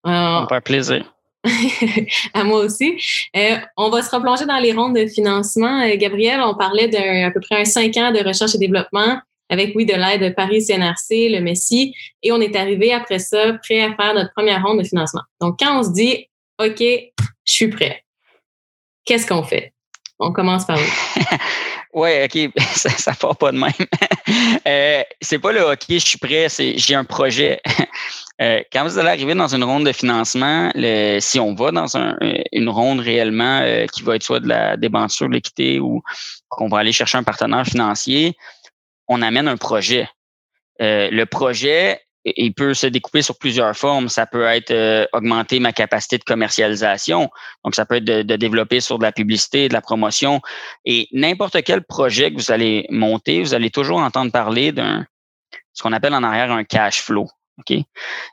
Speaker 4: Ça me fait plaisir.
Speaker 2: à moi aussi. Euh, on va se replonger dans les rondes de financement. Euh, Gabriel, on parlait d'à peu près un cinq ans de recherche et développement avec, oui, de l'aide de Paris CNRC, le Messi, et on est arrivé après ça prêt à faire notre première ronde de financement. Donc, quand on se dit, OK, je suis prêt, qu'est-ce qu'on fait? On commence par où?
Speaker 4: Oui, OK, ça, ça part pas de même. euh, c'est pas le OK, je suis prêt, c'est j'ai un projet. Euh, quand vous allez arriver dans une ronde de financement, le, si on va dans un, une ronde réellement euh, qui va être soit de la débenture, l'équité ou qu'on va aller chercher un partenaire financier, on amène un projet. Euh, le projet, il peut se découper sur plusieurs formes. Ça peut être euh, augmenter ma capacité de commercialisation. Donc, ça peut être de, de, développer sur de la publicité, de la promotion. Et n'importe quel projet que vous allez monter, vous allez toujours entendre parler d'un ce qu'on appelle en arrière un cash flow. OK?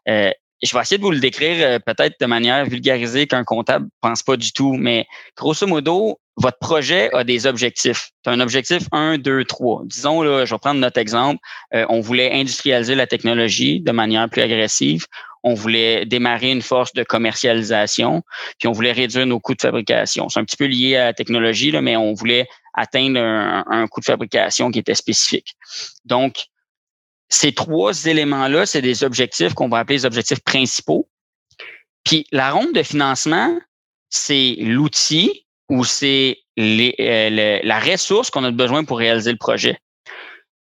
Speaker 4: Euh, je vais essayer de vous le décrire euh, peut-être de manière vulgarisée qu'un comptable pense pas du tout, mais grosso modo, votre projet a des objectifs. Tu un objectif 1, 2, 3. Disons, là, je vais prendre notre exemple. Euh, on voulait industrialiser la technologie de manière plus agressive. On voulait démarrer une force de commercialisation, puis on voulait réduire nos coûts de fabrication. C'est un petit peu lié à la technologie, là, mais on voulait atteindre un, un coût de fabrication qui était spécifique. Donc, ces trois éléments-là, c'est des objectifs qu'on va appeler les objectifs principaux. Puis la ronde de financement, c'est l'outil ou c'est euh, la ressource qu'on a besoin pour réaliser le projet.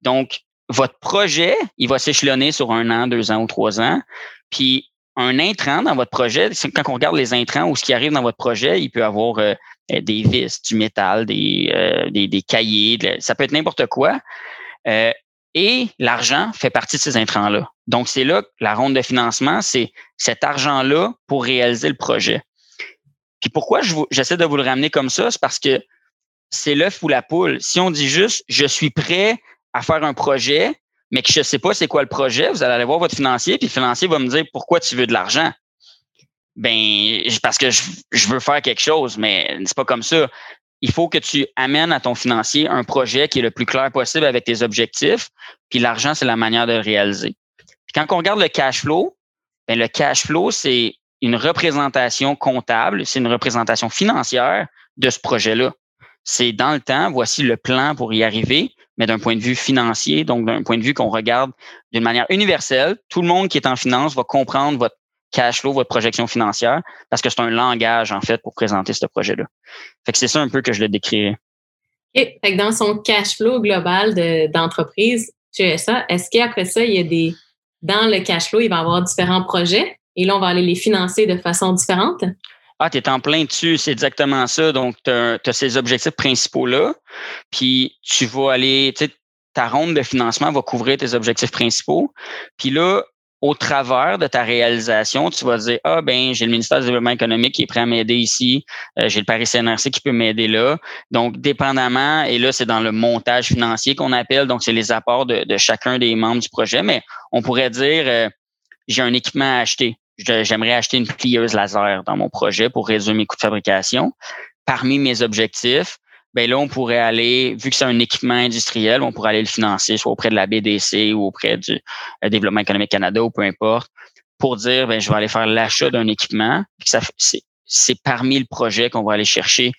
Speaker 4: Donc, votre projet, il va s'échelonner sur un an, deux ans ou trois ans. Puis un intrant dans votre projet, quand on regarde les intrants ou ce qui arrive dans votre projet, il peut avoir euh, des vis, du métal, des, euh, des, cahiers, ça peut être n'importe quoi. Et l'argent fait partie de ces intrants-là. Donc, c'est là que la ronde de financement, c'est cet argent-là pour réaliser le projet. Puis pourquoi j'essaie de vous le ramener comme ça? C'est parce que c'est l'œuf ou la poule. Si on dit juste je suis prêt à faire un projet, mais que je ne sais pas c'est quoi le projet, vous allez aller voir votre financier, puis le financier va me dire pourquoi tu veux de l'argent. Ben, parce que je, je, veux faire quelque chose, mais c'est pas comme ça il faut que tu amènes à ton financier un projet qui est le plus clair possible avec tes objectifs, puis l'argent, c'est la manière de le réaliser. Quand on regarde le cash flow, ben le cash flow, c'est une représentation comptable, c'est une représentation financière de ce projet-là. C'est dans le temps, voici le plan pour y arriver, mais d'un point de vue financier, donc d'un point de vue qu'on regarde d'une manière universelle, tout le monde qui est en finance va comprendre votre cash flow, votre projection financière, parce que c'est un langage, en fait, pour présenter ce projet-là. Fait que c'est ça un peu que je le décrirais.
Speaker 2: OK. Fait que dans son cash flow global d'entreprise, chez ça, est-ce qu'après ça, il y a des. Dans le cash flow, il va y avoir différents projets? Et là, on va aller les financer de façon différente?
Speaker 4: Ah, tu es en plein dessus, c'est exactement ça. Donc, tu as, ces objectifs principaux-là, puis tu vas aller, tu sais, ta ronde de financement va couvrir tes objectifs principaux. Puis là, au travers de ta réalisation, tu vas dire ah ben j'ai le ministère du développement économique qui est prêt à m'aider ici, euh, j'ai le Paris CNRC qui peut m'aider là. Donc dépendamment et là c'est dans le montage financier qu'on appelle, donc c'est les apports de, chacun des membres du projet, mais on pourrait dire euh, j'ai un équipement à acheter. J'aimerais acheter une plieuse laser dans mon projet pour réduire mes coûts de fabrication. Parmi mes objectifs, ben là, on pourrait aller, vu que c'est un équipement industriel, on pourrait aller le financer, soit auprès de la BDC ou auprès du euh, Développement économique Canada ou peu importe, pour dire, ben, je vais aller faire l'achat d'un équipement. C'est parmi le projet qu'on va aller chercher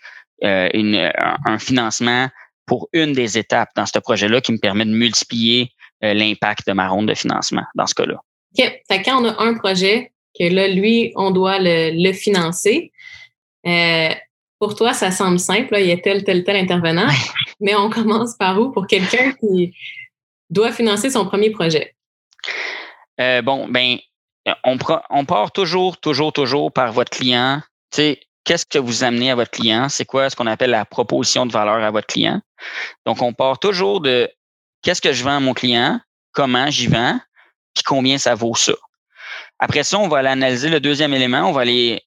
Speaker 4: euh, une, un, financement pour une des étapes dans ce projet-là qui me permet de multiplier euh, l'impact de ma ronde de financement dans ce cas-là.
Speaker 2: OK. Fait quand on a un projet, que là, lui, on doit le, le financer, euh, pour toi, ça semble simple, il y a tel, tel, tel intervenant, mais on commence par où pour quelqu'un qui doit financer son premier projet?
Speaker 4: Euh, bon, ben, on, on, part toujours, toujours, toujours par votre client. Tu sais, qu'est-ce que vous amenez à votre client? C'est quoi ce qu'on appelle la proposition de valeur à votre client? Donc, on part toujours de qu'est-ce que je vends à mon client, comment j'y vends, puis combien ça vaut ça? Après ça, on va aller analyser le deuxième élément, on va aller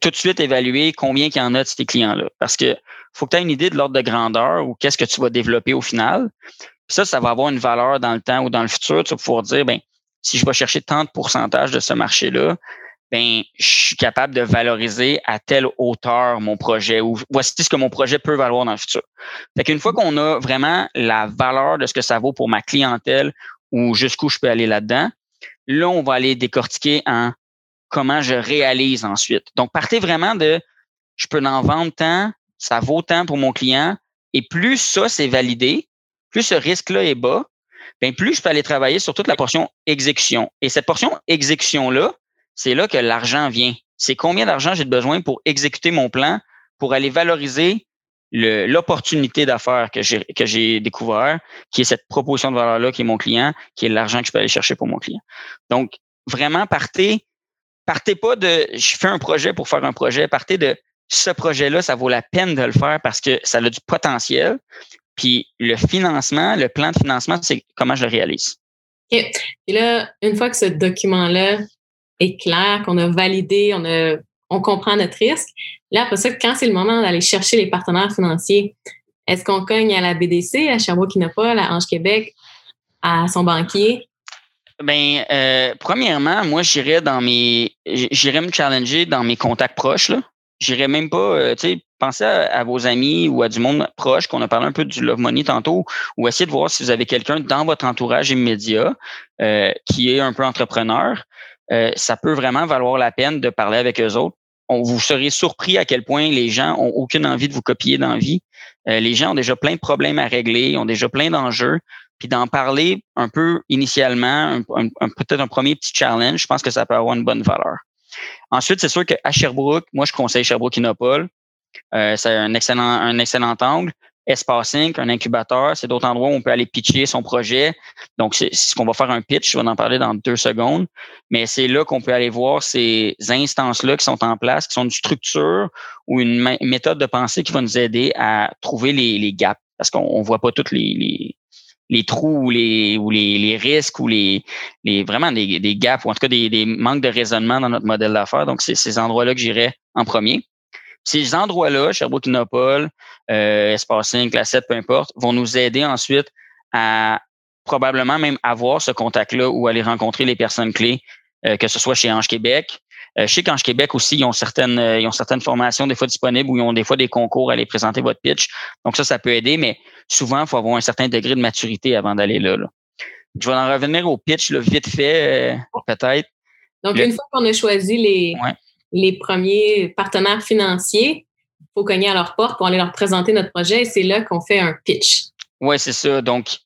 Speaker 4: tout de suite évaluer combien il y en a de ces clients-là. Parce que faut que tu aies une idée de l'ordre de grandeur ou qu'est-ce que tu vas développer au final. Ça, ça va avoir une valeur dans le temps ou dans le futur. Tu vas pouvoir dire, ben, si je vais chercher tant de pourcentage de ce marché-là, ben, je suis capable de valoriser à telle hauteur mon projet ou voici ce que mon projet peut valoir dans le futur. Fait qu'une fois qu'on a vraiment la valeur de ce que ça vaut pour ma clientèle ou jusqu'où je peux aller là-dedans, là, on va aller décortiquer en comment je réalise ensuite. Donc, partez vraiment de je peux en vendre tant, ça vaut tant pour mon client. Et plus ça, c'est validé, plus ce risque-là est bas, bien plus je peux aller travailler sur toute la portion exécution. Et cette portion exécution-là, c'est là que l'argent vient. C'est combien d'argent j'ai besoin pour exécuter mon plan, pour aller valoriser l'opportunité d'affaires que j'ai découvert, qui est cette proposition de valeur-là, qui est mon client, qui est l'argent que je peux aller chercher pour mon client. Donc, vraiment, partez partez pas de je fais un projet pour faire un projet, partez de ce projet-là, ça vaut la peine de le faire parce que ça a du potentiel. Puis le financement, le plan de financement, c'est comment je le réalise.
Speaker 2: OK. Et là, une fois que ce document-là est clair, qu'on a validé, on, a, on comprend notre risque, là, après ça, quand c'est le moment d'aller chercher les partenaires financiers, est-ce qu'on cogne à la BDC, à Sherbrooke Innopol, à Ange Québec, à son banquier?
Speaker 4: Ben, euh, premièrement, moi, j'irais dans mes, j'irais me challenger dans mes contacts proches. Là. J'irais même pas, euh, tu sais, penser à, vos amis ou à du monde proche, qu'on a parlé un peu du Love Money tantôt, ou essayer de voir si vous avez quelqu'un dans votre entourage immédiat euh, qui est un peu entrepreneur. ça peut vraiment valoir la peine de parler avec eux autres. On, vous serez surpris à quel point les gens ont aucune envie de vous copier dans vie. les gens ont déjà plein de problèmes à régler, ont déjà plein d'enjeux puis d'en parler un peu initialement, peut-être un premier petit challenge, je pense que ça peut avoir une bonne valeur. Ensuite, c'est sûr qu'à Sherbrooke, moi, je conseille Sherbrooke Innopol. Euh, c'est un excellent, un excellent angle. Espace Inc., un incubateur, c'est d'autres endroits où on peut aller pitcher son projet. Donc, c'est ce qu'on va faire un pitch, je vais en parler dans deux secondes. Mais c'est là qu'on peut aller voir ces instances-là qui sont en place, qui sont une structure ou une méthode de pensée qui va nous aider à trouver les, gaps. Parce qu'on ne voit pas toutes les, les trous ou les, ou les, les risques ou les, les vraiment des, des gaps ou en tout cas des, des manques de raisonnement dans notre modèle d'affaires. Donc, c'est ces endroits-là que j'irais en premier. Ces endroits-là, Sherbrooke Innopol, euh, la 7, peu importe, vont nous aider ensuite à probablement même avoir ce contact-là ou aller rencontrer les personnes clés, euh, que ce soit chez Ange Québec, euh, chez Canche Québec aussi, ils ont certaines, euh, ils ont certaines formations des fois disponibles où ils ont des fois des concours à aller présenter votre pitch. Donc ça, ça peut aider, mais souvent, il faut avoir un certain degré de maturité avant d'aller là, Je vais en revenir au pitch là, vite fait, euh, peut-être.
Speaker 2: Donc, une fois qu'on a choisi les, les premiers partenaires financiers, il faut cogner à leur porte pour aller leur présenter notre projet et c'est là qu'on fait un pitch.
Speaker 4: Oui, c'est ça. Donc,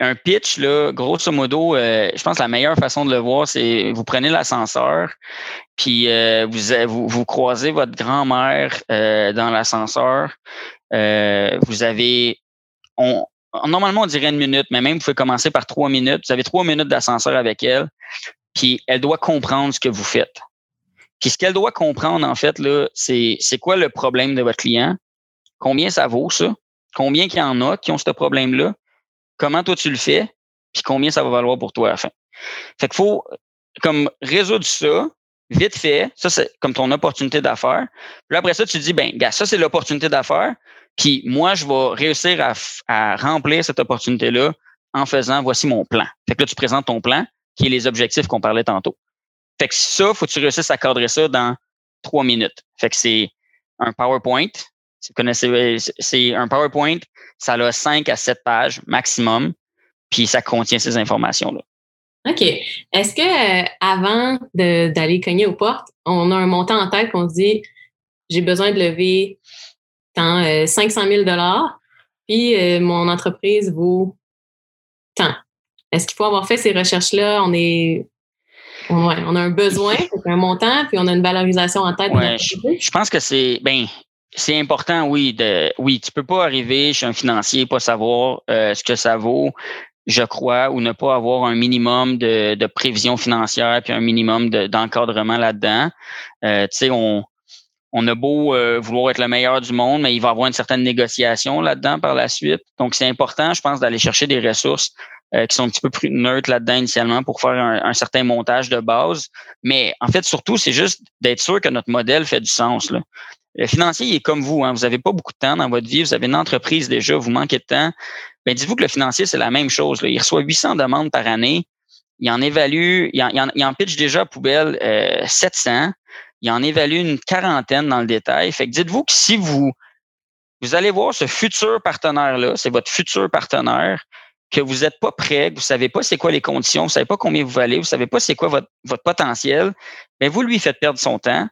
Speaker 4: un pitch, là, grosso modo, euh, je pense que la meilleure façon de le voir, c'est vous prenez l'ascenseur, puis euh, vous, vous, croisez votre grand-mère euh, dans l'ascenseur. vous avez, on, normalement, on dirait une minute, mais même vous pouvez commencer par trois minutes. Vous avez trois minutes d'ascenseur avec elle, puis elle doit comprendre ce que vous faites. Puis ce qu'elle doit comprendre, en fait, là, c'est, c'est quoi le problème de votre client? Combien ça vaut, ça? Combien qu'il y en a qui ont ce problème-là? Comment toi tu le fais, puis combien ça va valoir pour toi à la fin. Fait qu'il faut comme résoudre ça vite fait, ça c'est comme ton opportunité d'affaires. Puis après ça, tu dis, ben, gars, ça c'est l'opportunité d'affaires, puis moi, je vais réussir à, à remplir cette opportunité-là en faisant voici mon plan. Fait que là, tu présentes ton plan, qui est les objectifs qu'on parlait tantôt. Fait que ça, faut que tu réussisses à cadrer ça dans trois minutes. Fait que c'est un PowerPoint. Si vous connaissez, c'est un PowerPoint ça a 5 à 7 pages maximum, puis ça contient ces informations-là.
Speaker 2: OK. Est-ce que euh, avant d'aller cogner aux portes, on a un montant en tête qu'on se dit j'ai besoin de lever tant, 500 000 puis euh, mon entreprise vaut tant. Est-ce qu'il faut avoir fait ces recherches-là? On est Ouais, on a un besoin, un montant, puis on a une valorisation en tête.
Speaker 4: Ouais, je, je, pense que c'est ben c'est important, oui. De, oui, tu peux pas arriver chez un financier pas savoir euh, ce que ça vaut, je crois, ou ne pas avoir un minimum de, de prévision financière puis un minimum d'encadrement là-dedans. Euh, tu sais, on, on a beau euh, vouloir être le meilleur du monde, mais il va y avoir une certaine négociation là-dedans par la suite. Donc, c'est important, je pense, d'aller chercher des ressources qui sont un petit peu plus neutres là-dedans initialement pour faire un, un, certain montage de base. Mais en fait, surtout, c'est juste d'être sûr que notre modèle fait du sens. Là. Le financier il est comme vous, hein. vous n'avez pas beaucoup de temps dans votre vie, vous avez une entreprise déjà, vous manquez de temps. Ben, dites-vous que le financier, c'est la même chose. Là. Il reçoit 800 demandes par année. Il en évalue, il en, il en, pitch déjà à poubelle euh, 700. Il en évalue une quarantaine dans le détail. Fait que dites-vous que si vous, vous allez voir ce futur partenaire-là, c'est votre futur partenaire, que vous n'êtes pas prêt, que vous savez pas c'est quoi les conditions, vous savez pas combien vous valez, vous savez pas c'est quoi votre, votre potentiel, mais vous lui faites perdre son temps.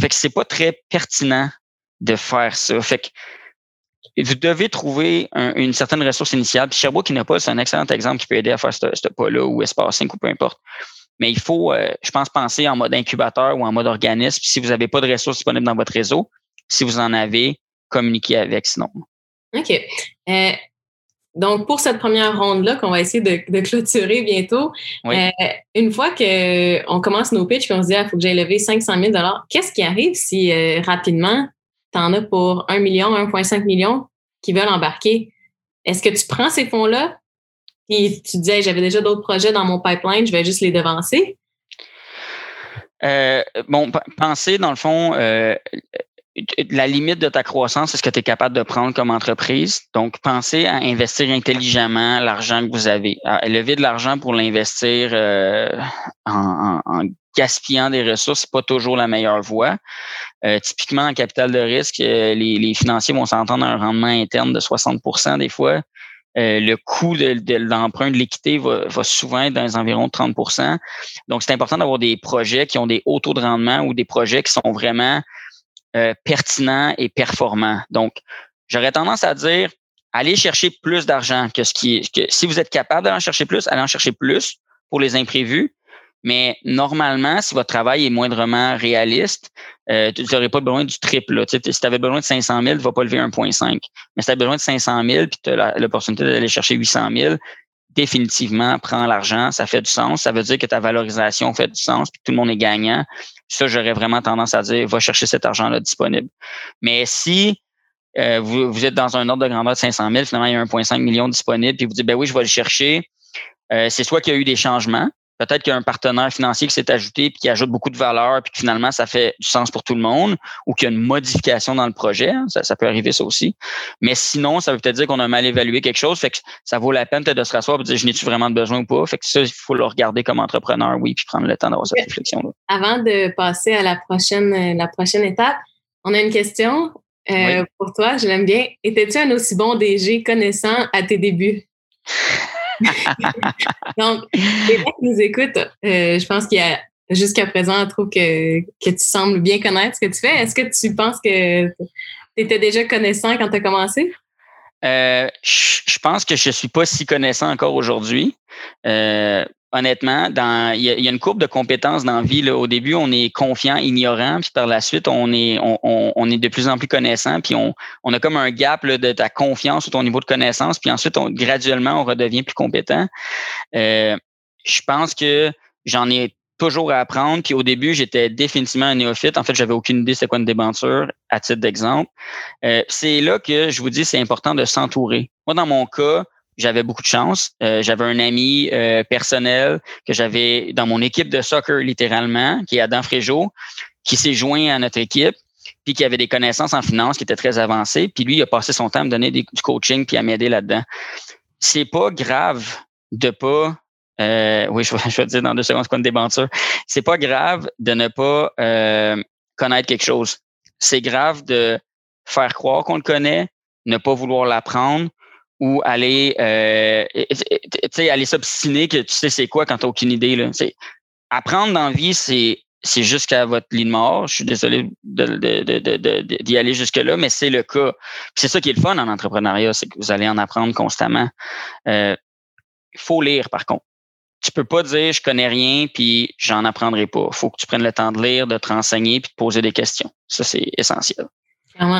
Speaker 4: Fait que c'est pas très pertinent de faire ça. Fait que vous devez trouver une certaine ressource initiale. Puis Sherbrooke pas, c'est un excellent exemple qui peut aider à faire ce, pas-là ou Espace 5 ou peu importe. Mais il faut, euh, je pense, penser en mode incubateur ou en mode organisme. Si vous n'avez pas de ressources disponibles dans votre réseau, si vous en avez, communiquez avec sinon.
Speaker 2: OK. Euh, donc, pour cette première ronde-là qu'on va essayer de, clôturer bientôt, euh, une fois qu'on commence nos pitches et qu'on se dit, il ah, faut que j'aille lever 500 000 qu'est-ce qui arrive si euh, rapidement, tu en as pour 1 million, 1,5 million qui veulent embarquer? Est-ce que tu prends ces fonds-là Puis tu disais, j'avais déjà d'autres projets dans mon pipeline, je vais juste les devancer?
Speaker 4: Euh, bon, penser, dans le fond, euh, la limite de ta croissance, c'est ce que tu es capable de prendre comme entreprise? Donc, pensez à investir intelligemment l'argent que vous avez. Lever de l'argent pour l'investir euh, en, gaspillant des ressources, c'est pas toujours la meilleure voie. typiquement, en capital de risque, les, financiers vont s'entendre à un rendement interne de 60% des fois. Euh, le coût de, l'emprunt de l'équité va, souvent être dans les environs de 30% Donc, c'est important d'avoir des projets qui ont des hauts taux de rendement ou des projets qui sont vraiment euh, pertinents et performants. Donc, j'aurais tendance à dire, allez chercher plus d'argent que ce qui. Que si vous êtes capable d'aller en chercher plus, allez en chercher plus pour les imprévus. Mais normalement, si votre travail est moindrement réaliste, euh, tu n'aurais pas besoin du triple. Si tu avais besoin de 500 000, tu ne vas pas lever 1,5. Mais si tu as besoin de 500 000 puis tu as l'opportunité d'aller chercher 800 000, définitivement, prends l'argent, ça fait du sens. Ça veut dire que ta valorisation fait du sens puis tout le monde est gagnant. Ça, j'aurais vraiment tendance à dire, va chercher cet argent-là disponible. Mais si euh, vous, êtes dans un ordre de grandeur de 500 000, finalement, il y a 1,5 million disponible, puis vous dites, ben oui, je vais le chercher. Euh, c'est soit qu'il y a eu des changements, Peut-être qu'il y a un partenaire financier qui s'est ajouté puis qui ajoute beaucoup de valeur puis que finalement ça fait du sens pour tout le monde ou qu'il y a une modification dans le projet. Hein, ça, peut arriver ça aussi. Mais sinon, ça veut peut-être dire qu'on a mal évalué quelque chose. Fait que ça vaut la peine de se rasseoir et de dire je n'ai-tu vraiment besoin ou pas? Fait que ça, il faut le regarder comme entrepreneur, oui, puis prendre le temps d'avoir cette réflexion-là.
Speaker 2: Avant de passer à la prochaine, la prochaine étape, on a une question euh, pour toi. Je l'aime bien. Étais-tu un aussi bon DG connaissant à tes débuts? Donc, les gens qui nous écoutent, euh, je pense qu'il y a jusqu'à présent, je trouve que, que tu sembles bien connaître ce que tu fais. Est-ce que tu penses que tu étais déjà connaissant quand tu as commencé?
Speaker 4: Euh, je pense que je suis pas si connaissant encore aujourd'hui. Euh, honnêtement, dans il y, a, une courbe de compétences dans la vie. Là. Au début, on est confiant, ignorant, puis par la suite, on est, on, on, est de plus en plus connaissant, puis on, on a comme un gap là, de ta confiance ou ton niveau de connaissance, puis ensuite, on, graduellement, on redevient plus compétent. Euh, je pense que j'en ai toujours à apprendre. Puis au début, j'étais définitivement un néophyte. En fait, j'avais aucune idée c'est quoi une débenture, à titre d'exemple. Euh, c'est là que je vous dis, c'est important de s'entourer. Moi, dans mon cas, j'avais beaucoup de chance. Euh, j'avais un ami euh, personnel que j'avais dans mon équipe de soccer littéralement, qui est Adam Fréjot, qui s'est joint à notre équipe, puis qui avait des connaissances en finance qui étaient très avancées. Puis lui, il a passé son temps à me donner du coaching puis à m'aider là-dedans. C'est pas grave de pas euh, oui, je vais, je dire dans deux secondes quoi une débenture? C'est pas grave de ne pas connaître quelque chose. C'est grave de faire croire qu'on le connaît, ne pas vouloir l'apprendre ou aller euh, aller s'obstiner que tu sais c'est quoi quand tu n'as aucune idée. Là. apprendre dans la vie, c'est c'est jusqu'à votre lit de mort. Je suis désolé d'y de, de, aller jusque-là, mais c'est le cas. C'est ça qui est le fun en entrepreneuriat, c'est que vous allez en apprendre constamment. Euh, il faut lire, par contre. Tu peux pas dire je connais rien puis j'en apprendrai pas. Il faut que tu prennes le temps de lire, de te renseigner puis de poser des questions. Ça, c'est essentiel.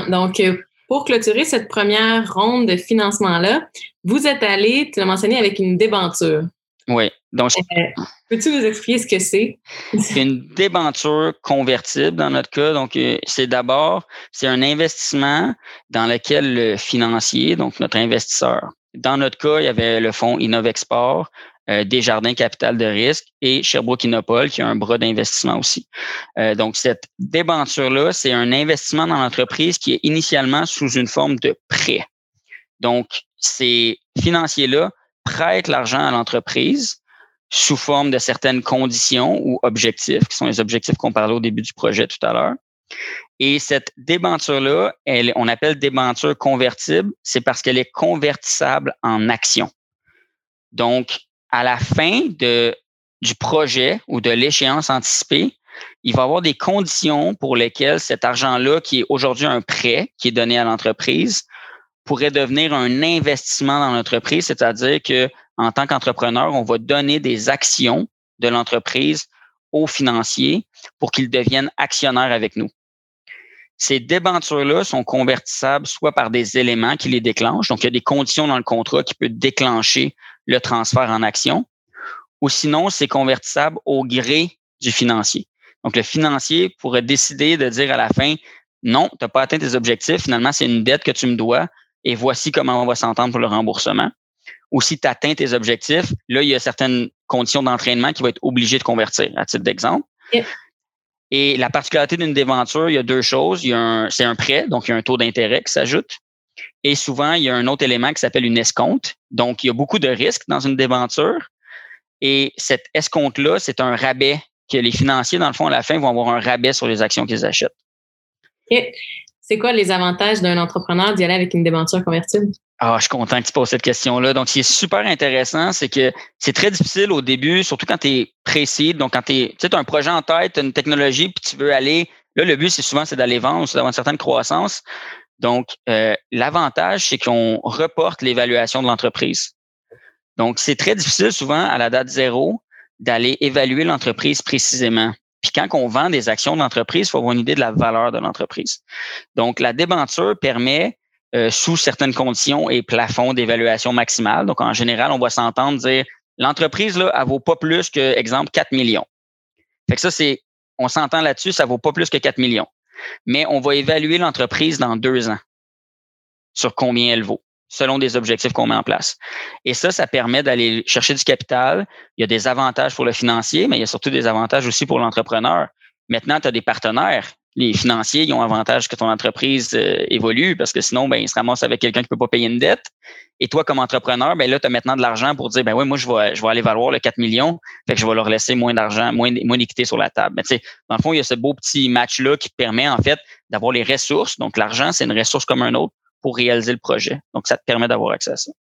Speaker 2: Donc, euh, pour clôturer cette première ronde de financement-là, vous êtes allé, tu l'as mentionné, avec une débenture.
Speaker 4: Oui. Donc,
Speaker 2: euh, peux-tu nous expliquer ce que c'est?
Speaker 4: C'est une débenture convertible dans notre cas. Donc, euh, c'est d'abord, c'est un investissement dans lequel le financier, donc notre investisseur, dans notre cas, il y avait le fonds Innovexport, euh, Desjardins Capital de risque et Sherbrooke Innopol, qui a un bras d'investissement aussi. Euh, donc, cette débenture-là, c'est un investissement dans l'entreprise qui est initialement sous une forme de prêt. Donc, ces financiers-là prêtent l'argent à l'entreprise sous forme de certaines conditions ou objectifs, qui sont les objectifs qu'on parlait au début du projet tout à l'heure. Et cette débenture-là, on appelle débenture convertible, c'est parce qu'elle est convertissable en actions. Donc, à la fin de, du projet ou de l'échéance anticipée, il va y avoir des conditions pour lesquelles cet argent-là, qui est aujourd'hui un prêt qui est donné à l'entreprise, pourrait devenir un investissement dans l'entreprise, c'est-à-dire que en tant qu'entrepreneur, on va donner des actions de l'entreprise aux financiers pour qu'ils deviennent actionnaires avec nous. Ces débentures-là sont convertissables soit par des éléments qui les déclenchent, donc il y a des conditions dans le contrat qui peuvent déclencher le transfert en action, ou sinon c'est convertissable au gré du financier. Donc le financier pourrait décider de dire à la fin, non, tu n'as pas atteint tes objectifs, finalement c'est une dette que tu me dois, et voici comment on va s'entendre pour le remboursement. ou si tu atteins tes objectifs, là, il y a certaines conditions d'entraînement qui vont être obligées de convertir, à titre d'exemple. Et la particularité d'une déventure, il y a deux choses. Il y a c'est un prêt, donc il y a un taux d'intérêt qui s'ajoute. Et souvent, il y a un autre élément qui s'appelle une escompte. Donc, il y a beaucoup de risques dans une déventure. Et cette escompte-là, c'est un rabais que les financiers, dans le fond, à la fin, vont avoir un rabais sur les actions qu'ils achètent.
Speaker 2: C'est quoi les avantages d'un entrepreneur d'y aller avec une débenture convertible?
Speaker 4: Ah, je suis content que tu poses cette question-là. Donc, ce qui est super intéressant, c'est que c'est très difficile au début, surtout quand tu es précis. Donc, quand tu as un projet en tête, une technologie, puis tu veux aller. Là, le but, c'est souvent c'est d'aller vendre, c'est d'avoir une certaine croissance. Donc, euh, l'avantage, c'est qu'on reporte l'évaluation de l'entreprise. Donc, c'est très difficile souvent à la date zéro d'aller évaluer l'entreprise précisément. Puis quand on vend des actions d'entreprise, il faut avoir une idée de la valeur de l'entreprise. Donc, la débenture permet euh, sous certaines conditions et plafonds d'évaluation maximale. Donc, en général, on va s'entendre dire l'entreprise, là, elle vaut pas plus que, exemple, 4 millions. Fait que ça, c'est, on s'entend là-dessus, ça vaut pas plus que 4 millions. Mais on va évaluer l'entreprise dans deux ans sur combien elle vaut, selon des objectifs qu'on met en place. Et ça, ça permet d'aller chercher du capital. Il y a des avantages pour le financier, mais il y a surtout des avantages aussi pour l'entrepreneur. Maintenant, tu as des partenaires les financiers ils ont avantage que ton entreprise euh, évolue parce que sinon, ben, ils se ramassent avec quelqu'un qui peut pas payer une dette. Et toi, comme entrepreneur, ben là, tu as maintenant de l'argent pour dire, ben oui, moi, je vais, je vais aller valoir le 4 millions, fait que je vais leur laisser moins d'argent, moins, moins d'équité sur la table. Mais tu sais, dans le fond, il y a ce beau petit match-là qui permet, en fait, d'avoir les ressources. Donc, l'argent, c'est une ressource comme un autre pour réaliser le projet. Donc, ça te permet d'avoir accès à ça.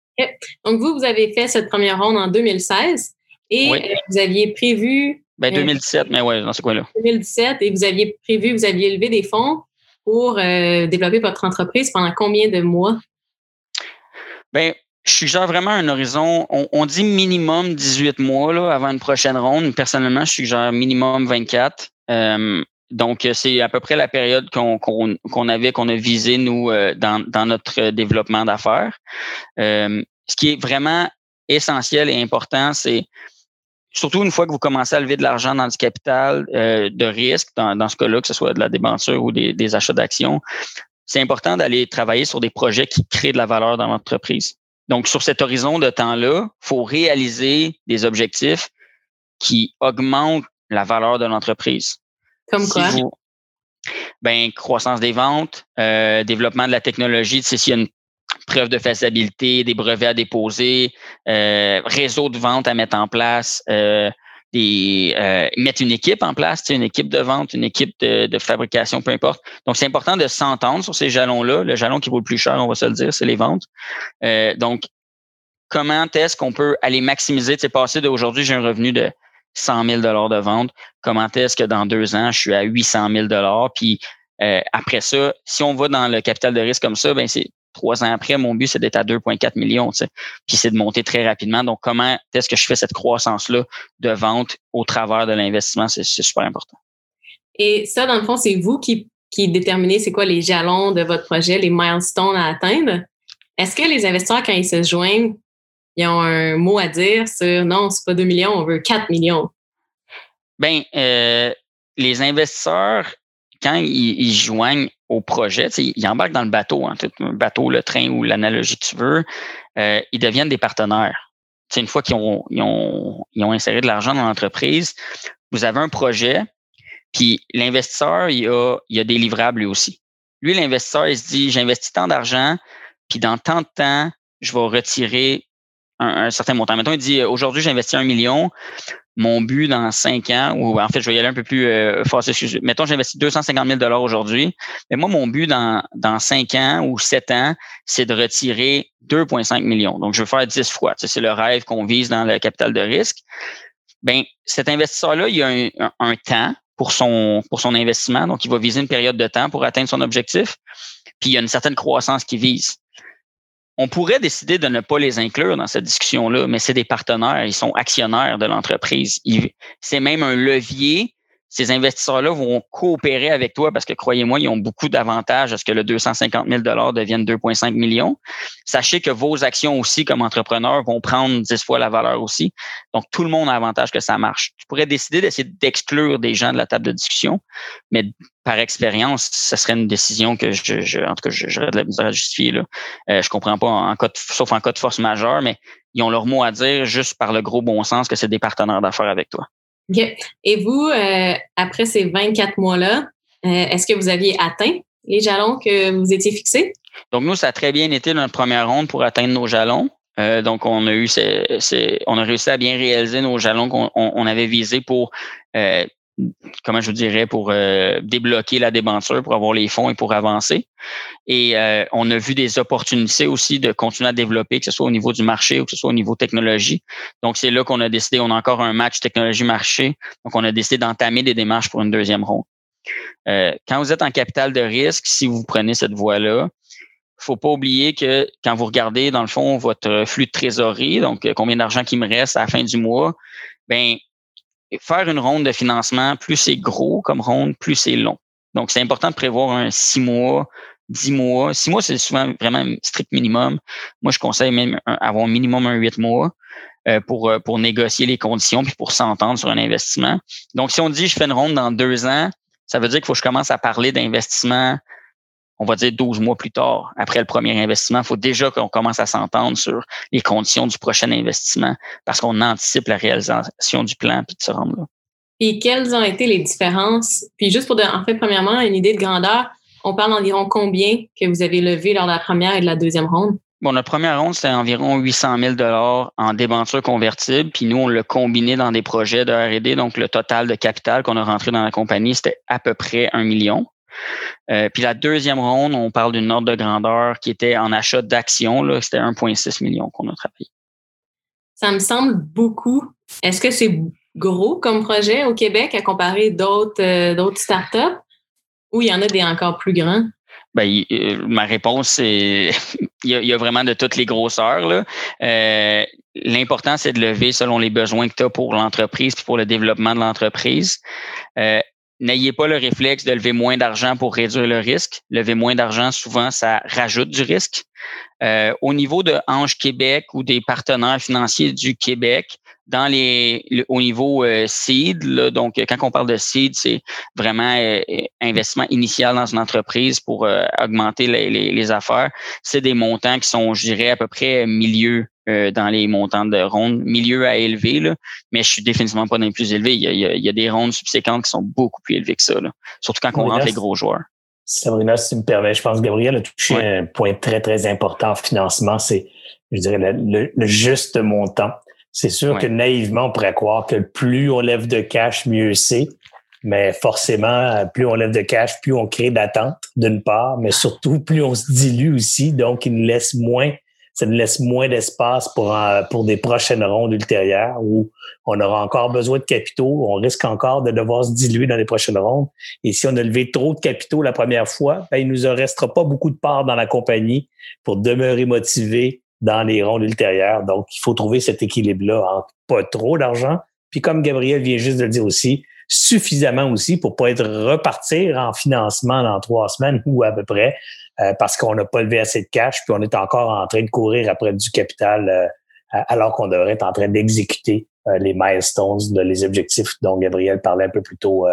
Speaker 2: Donc, vous, vous avez fait cette première ronde en 2016 et euh, vous aviez prévu
Speaker 4: ben, 2017, mais ouais, dans ce coin-là.
Speaker 2: 2017, et vous aviez prévu, vous aviez levé des fonds pour euh, développer votre entreprise pendant combien de mois?
Speaker 4: Ben, je suggère vraiment un horizon, on, dit minimum 18 mois là, avant une prochaine ronde. Personnellement, je suggère minimum 24. Euh, donc, c'est à peu près la période qu'on avait, qu'on a visé, nous, euh, dans, dans, notre développement d'affaires. ce qui est vraiment essentiel et important, c'est surtout une fois que vous commencez à lever de l'argent dans du capital euh, de risque, dans, ce cas-là, que ce soit de la débenture ou des, achats d'actions, c'est important d'aller travailler sur des projets qui créent de la valeur dans l'entreprise. Donc, sur cet horizon de temps-là, il faut réaliser des objectifs qui augmentent la valeur de l'entreprise.
Speaker 2: Comme quoi?
Speaker 4: ben, croissance des ventes, euh, développement de la technologie. Tu s'il y a une preuve de faisabilité, des brevets à déposer, euh, réseau de vente à mettre en place, euh, des, euh, mettre une équipe en place, une équipe de vente, une équipe de, fabrication, peu importe. Donc, c'est important de s'entendre sur ces jalons-là. Le jalon qui vaut le plus cher, on va se le dire, c'est les ventes. donc, comment est-ce qu'on peut aller maximiser, tu sais, passer d'aujourd'hui, j'ai un revenu de 100 000 de vente. Comment est-ce que dans deux ans, je suis à 800 000 Puis après ça, si on va dans le capital de risque comme ça, ben c'est trois ans après, mon but, c'est d'être à 2,4 millions, tu sais. Puis c'est de monter très rapidement. Donc, comment est-ce que je fais cette croissance-là de vente au travers de l'investissement? C'est super important.
Speaker 2: Et ça, dans le fond, c'est vous qui, qui déterminez c'est quoi les jalons de votre projet, les milestones à atteindre. Est-ce que les investisseurs, quand ils se joignent, ils ont un mot à dire sur non, c'est pas 2 millions, on veut 4 millions?
Speaker 4: Bien, euh, les investisseurs, quand ils, joignent au projet, ils embarquent dans le bateau, hein, le bateau, le train ou l'analogie que tu veux, euh, ils deviennent des partenaires. C'est une fois qu'ils ont, ils ont, ils ont inséré de l'argent dans l'entreprise, vous avez un projet, puis l'investisseur, il a, il a des livrables lui aussi. Lui, l'investisseur, il se dit, j'investis tant d'argent, puis dans tant de temps, je vais retirer un, certain montant. Mettons, il dit, aujourd'hui, j'investis un million, mon but dans cinq ans, ou en fait, je vais y aller un peu plus euh, fort. Mettons, j'investis 250 000 aujourd'hui. Mais moi, mon but dans, dans cinq ans ou sept ans, c'est de retirer 2,5 millions. Donc, je veux faire 10 fois. c'est le rêve qu'on vise dans le capital de risque. Ben, cet investisseur-là, il a un, un, temps pour son, pour son investissement. Donc, il va viser une période de temps pour atteindre son objectif. Puis, il y a une certaine croissance qu'il vise on pourrait décider de ne pas les inclure dans cette discussion-là, mais c'est des partenaires, ils sont actionnaires de l'entreprise. C'est même un levier ces investisseurs-là vont coopérer avec toi parce que croyez-moi, ils ont beaucoup d'avantages à ce que le 250 000 devienne 2,5 millions. Sachez que vos actions aussi, comme entrepreneur, vont prendre 10 fois la valeur aussi. Donc, tout le monde a avantage que ça marche. Tu pourrais décider d'essayer d'exclure des gens de la table de discussion, mais par expérience, ce serait une décision que je, je en tout cas, j'aurais de la misère à justifier. Là. Euh, je comprends pas, sauf en cas de force majeure, mais ils ont leur mot à dire juste par le gros bon sens que c'est des partenaires d'affaires avec toi.
Speaker 2: Et vous, euh, après ces 24 mois-là, euh, est-ce que vous aviez atteint les jalons que vous étiez fixés?
Speaker 4: Donc, nous, ça a très bien été notre première ronde pour atteindre nos jalons. Euh, donc, on a eu, on a réussi à bien réaliser nos jalons qu'on avait visés pour comment je dirais, pour euh, débloquer la débenture, pour avoir les fonds et pour avancer. Et euh, on a vu des opportunités aussi de continuer à développer, que ce soit au niveau du marché ou que ce soit au niveau technologie. Donc, c'est là qu'on a décidé, on a encore un match technologie-marché. Donc, on a décidé d'entamer des démarches pour une deuxième ronde. Euh, quand vous êtes en capital de risque, si vous prenez cette voie-là, faut pas oublier que quand vous regardez, dans le fond, votre flux de trésorerie, donc combien d'argent qui me reste à la fin du mois, ben faire une ronde de financement, plus c'est gros comme ronde, plus c'est long. Donc, c'est important de prévoir un six mois, dix mois. Six mois, c'est souvent vraiment un strict minimum. Moi, je conseille même avoir un minimum un huit mois euh, pour, euh, pour négocier les conditions puis pour s'entendre sur un investissement. Donc, si on dit je fais une ronde dans deux ans, ça veut dire qu'il faut que je commence à parler d'investissement on va dire 12 mois plus tard, après le premier investissement, il faut déjà qu'on commence à s'entendre sur les conditions du prochain investissement parce qu'on anticipe la réalisation du plan puis de se rendre là.
Speaker 2: Et quelles ont été les différences? Puis juste pour, en fait, premièrement, une idée de grandeur, on parle environ combien que vous avez levé lors de la première et de la deuxième ronde?
Speaker 4: Bon, notre première ronde, c'était environ 800 000 en débentures convertibles. Puis nous, on l'a combiné dans des projets de R&D. Donc, le total de capital qu'on a rentré dans la compagnie, c'était à peu près un million. Euh, puis la deuxième ronde, on parle d'une ordre de grandeur qui était en achat d'actions. C'était 1,6 million qu'on a travaillé.
Speaker 2: Ça me semble beaucoup. Est-ce que c'est gros comme projet au Québec à comparer d'autres euh, startups? Ou il y en a des encore plus grands?
Speaker 4: Ben, euh, ma réponse, c'est il, y, a, vraiment de toutes les grosseurs. L'important, c'est de lever selon les besoins que tu as pour l'entreprise et pour le développement de l'entreprise n'ayez pas le réflexe de lever moins d'argent pour réduire le risque. Lever moins d'argent, souvent, ça rajoute du risque. Euh, au niveau de Ange Québec ou des partenaires financiers du Québec, dans les au niveau euh, seed, donc quand on parle de seed, c'est vraiment euh, investissement initial dans une entreprise pour euh, augmenter les, les, les affaires. C'est des montants qui sont, je dirais, à peu près milieu euh, dans les montants de rondes, milieu à élevé, là, mais je suis définitivement pas dans les plus élevés. Il y, a, il y a, des rondes subséquentes qui sont beaucoup plus élevées que ça, là. surtout quand on rentre les gros joueurs.
Speaker 3: Sabrina, si tu me permets, je pense que Gabriel a touché un point très, très important en financement, c'est, je dirais, le, juste montant. C'est sûr que naïvement, on pourrait croire que plus on lève de cash, mieux c'est. Mais forcément, plus on lève de cash, plus on crée d'attente, d'une part, mais surtout, plus on se dilue aussi. Donc, il nous laisse moins ça nous laisse moins d'espace pour, euh, pour des prochaines rondes ultérieures où on aura encore besoin de capitaux. On risque encore de devoir se diluer dans les prochaines rondes. Et si on a levé trop de capitaux la première fois, ben, il nous en restera pas beaucoup de parts dans la compagnie pour demeurer motivé dans les rondes ultérieures. Donc, il faut trouver cet équilibre-là entre pas trop d'argent, puis comme Gabriel vient juste de le dire aussi, suffisamment aussi pour pas être repartir en financement dans trois semaines ou à peu près, euh, parce qu'on n'a pas levé assez de cash, puis on est encore en train de courir après du capital euh, alors qu'on devrait être en train d'exécuter euh, les milestones, les objectifs dont Gabriel parlait un peu plus tôt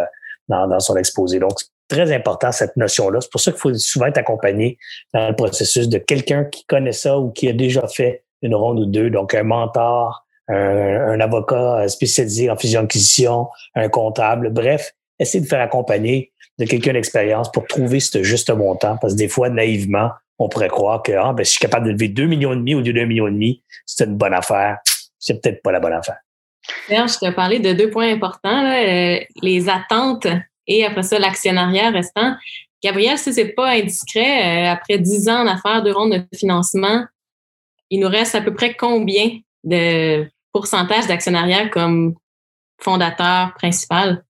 Speaker 3: dans, dans, son exposé. Donc, c'est très important cette notion-là. C'est pour ça qu'il faut souvent être accompagné dans le processus de quelqu'un qui connaît ça ou qui a déjà fait une ronde ou deux, donc un mentor, un, un avocat spécialisé en fusion-acquisition, un comptable, bref, essayer de faire accompagner de quelqu'un d'expérience pour trouver ce juste montant. Parce que des fois, naïvement, on pourrait croire que ah, ben, si je suis capable de lever 2 millions et demi au lieu de 2 millions et demi, c'est une bonne affaire. C'est peut-être pas la bonne affaire.
Speaker 2: D'ailleurs, je te parlais de deux points importants, euh, les attentes et après ça, l'actionnariat restant. Gabriel, si c'est pas indiscret, euh, après 10 ans d'affaires de ronde de financement, il nous reste à peu près combien de pourcentage d'actionnariat comme fondateur principal?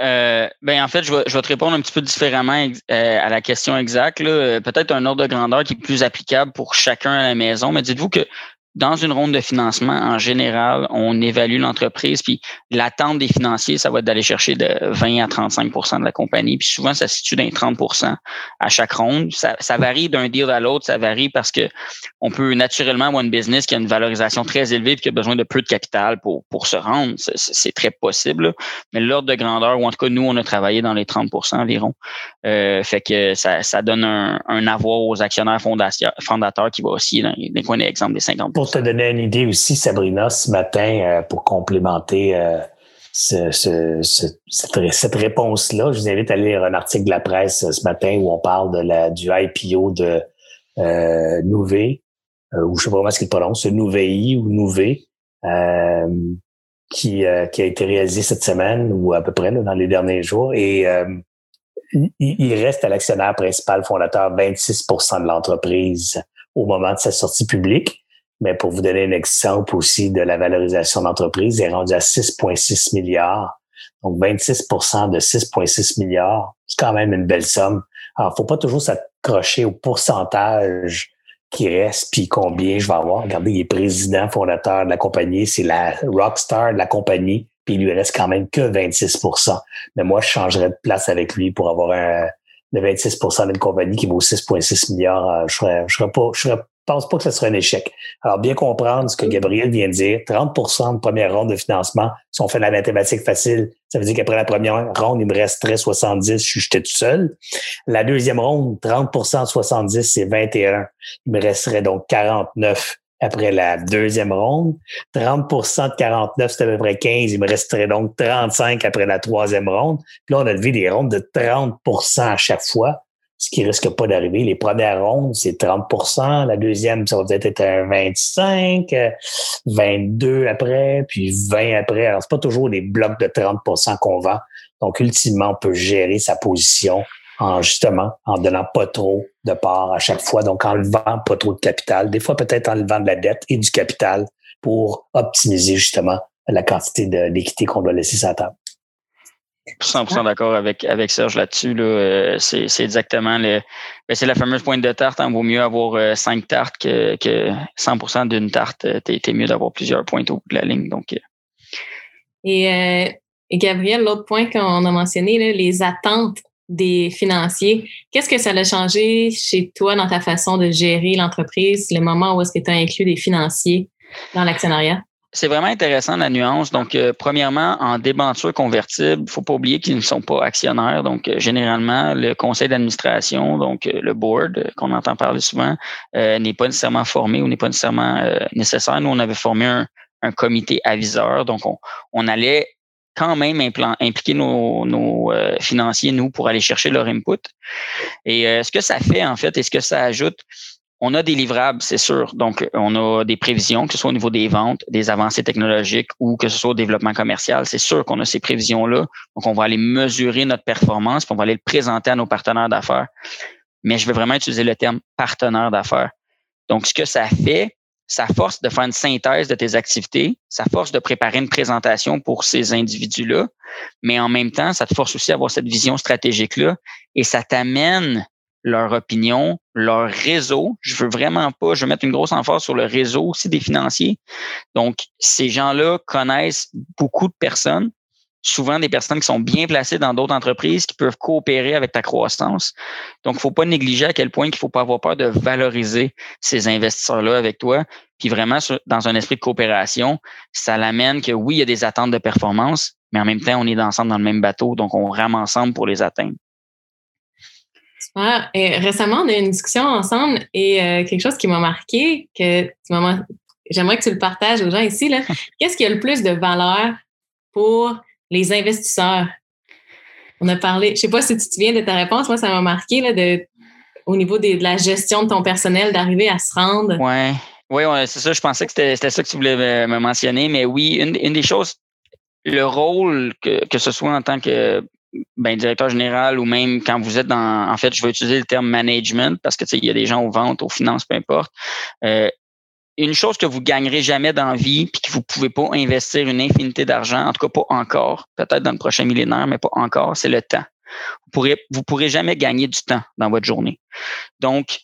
Speaker 4: Euh, ben en fait, je vais, je vais, te répondre un petit peu différemment euh, à la question exacte. Peut-être un ordre de grandeur qui est plus applicable pour chacun à la maison, mais dites-vous que dans une ronde de financement, en général, on évalue l'entreprise, puis l'attente des financiers, ça va être d'aller chercher de 20 à 35% de la compagnie. Puis souvent, ça se situe dans 30% à chaque ronde. Ça, varie d'un deal à l'autre, ça varie parce que on peut naturellement avoir une business qui a une valorisation très élevée et qui a besoin de peu de capital pour, pour se rendre. C'est très possible. Mais l'ordre de grandeur, ou en tout cas, nous, on a travaillé dans les 30% environ. Euh, fait que ça, ça donne un, un avoir aux actionnaires fondateurs qui va aussi dans les coins d'exemple des 50
Speaker 3: pour te donner une idée aussi, Sabrina, ce matin, euh, pour complémenter euh, ce, cette, réponse-là, je vous invite à lire un article de la presse euh, ce matin où on parle de la, du IPO de euh, Nouvé, ou je sais pas comment ce qu'il prononce, Nouvei ou Nouvé, qui, qui a été réalisé cette semaine ou à peu près dans les derniers jours. Et il reste à l'actionnaire principal fondateur 26% de l'entreprise au moment de sa sortie publique. Mais pour vous donner un exemple aussi de la valorisation d'entreprise, est rendue à 6,6 milliards. Donc 26% de 6,6 milliards, c'est quand même une belle somme. Alors, faut pas toujours s'accrocher au pourcentage qui reste, puis combien je vais avoir. Regardez, il est président fondateur de la compagnie, c'est la rockstar de la compagnie, puis il lui reste quand même que 26% Mais moi, je changerais de place avec lui pour avoir un, le 26% d'une compagnie qui vaut 6,6 milliards. Euh, je serais, je serais pas, je serais pense pas que ce sera un échec. Alors, bien comprendre ce que Gabriel vient de dire, 30% de première ronde de financement, si on fait la mathématique facile, ça veut dire qu'après la première ronde, il me resterait 70, je j'étais tout seul. La deuxième ronde, 30 de 70, c'est 21. Il me resterait donc 49 après la deuxième ronde. 30% de 49, c'est à peu près 15. Il me resterait donc 35 après la troisième ronde. Puis là, on a levé des rondes de 30% à chaque fois ce qui risque pas d'arriver. Les premières rondes, c'est 30% La deuxième, ça va peut-être être un 25, 22 après, puis 20 après. Alors, c'est pas toujours des blocs de 30% qu'on vend. Donc, ultimement, on peut gérer sa position en justement en donnant pas trop de part à chaque fois, donc en levant pas trop de capital, des fois peut-être en levant de la dette et du capital pour optimiser justement la quantité de l'équité qu'on doit laisser sur la table.
Speaker 4: 100% d'accord avec, avec Serge là-dessus. Là. Euh, c'est, exactement le. Ben, c'est la fameuse pointe de tarte. Il hein. vaut mieux avoir euh, cinq tartes que, que 100% d'une tarte. Euh, t'es, mieux d'avoir plusieurs pointes au bout de la ligne. Donc,
Speaker 2: et, Gabriel, l'autre point qu'on a mentionné, les attentes des financiers. Qu'est-ce que ça a changé chez toi dans ta façon de gérer l'entreprise, le moment où est-ce que tu as inclus des financiers dans l'actionnariat?
Speaker 4: C'est vraiment intéressant la nuance. Donc, euh, premièrement, en débenture convertible, il faut pas oublier qu'ils ne sont pas actionnaires. Donc, euh, généralement, le conseil d'administration, donc euh, le board qu'on entend parler souvent, n'est pas nécessairement formé ou n'est pas nécessairement nécessaire. Nous, on avait formé un, comité aviseur. Donc, on, allait quand même impliquer nos, nos financiers, nous, pour aller chercher leur input. Et ce que ça fait, en fait, et ce que ça ajoute, on a des livrables, c'est sûr. Donc, on a des prévisions, que ce soit au niveau des ventes, des avancées technologiques ou que ce soit au développement commercial. C'est sûr qu'on a ces prévisions-là. Donc, on va aller mesurer notre performance, puis on va aller le présenter à nos partenaires d'affaires. Mais je vais vraiment utiliser le terme partenaire d'affaires. Donc, ce que ça fait, ça force de faire une synthèse de tes activités, ça force de préparer une présentation pour ces individus-là, mais en même temps, ça te force aussi à avoir cette vision stratégique-là et ça t'amène leur opinion, leur réseau. Je veux vraiment pas, je veux mettre une grosse emphase sur le réseau aussi des financiers. Donc, ces gens-là connaissent beaucoup de personnes, souvent des personnes qui sont bien placées dans d'autres entreprises qui peuvent coopérer avec ta croissance. Donc, il faut pas négliger à quel point qu'il faut pas avoir peur de valoriser ces investisseurs-là avec toi. Puis vraiment, dans un esprit de coopération, ça l'amène que oui, il y a des attentes de performance, mais en même temps, on est ensemble dans le même bateau, donc on rame ensemble pour les atteindre.
Speaker 2: Et récemment, on a eu une discussion ensemble et euh, quelque chose qui m'a marqué, que j'aimerais que tu le partages aux gens ici. Qu'est-ce qui a le plus de valeur pour les investisseurs? On a parlé, je ne sais pas si tu te souviens de ta réponse, moi, ça m'a marqué là, de, au niveau de la gestion de ton personnel, d'arriver à se rendre.
Speaker 4: Oui, oui, ouais, c'est ça. Je pensais que c'était ça que tu voulais me mentionner, mais oui, une, une des choses, le rôle que, que ce soit en tant que ben, directeur général ou même quand vous êtes dans, en fait, je vais utiliser le terme management parce que il y a des gens aux ventes, aux finances, peu importe. Euh, une chose que vous gagnerez jamais dans la vie, puis que vous pouvez pas investir une infinité d'argent, en tout cas pas encore, peut-être dans le prochain millénaire, mais pas encore, c'est le temps. Vous pourrez, vous pourrez jamais gagner du temps dans votre journée. Donc,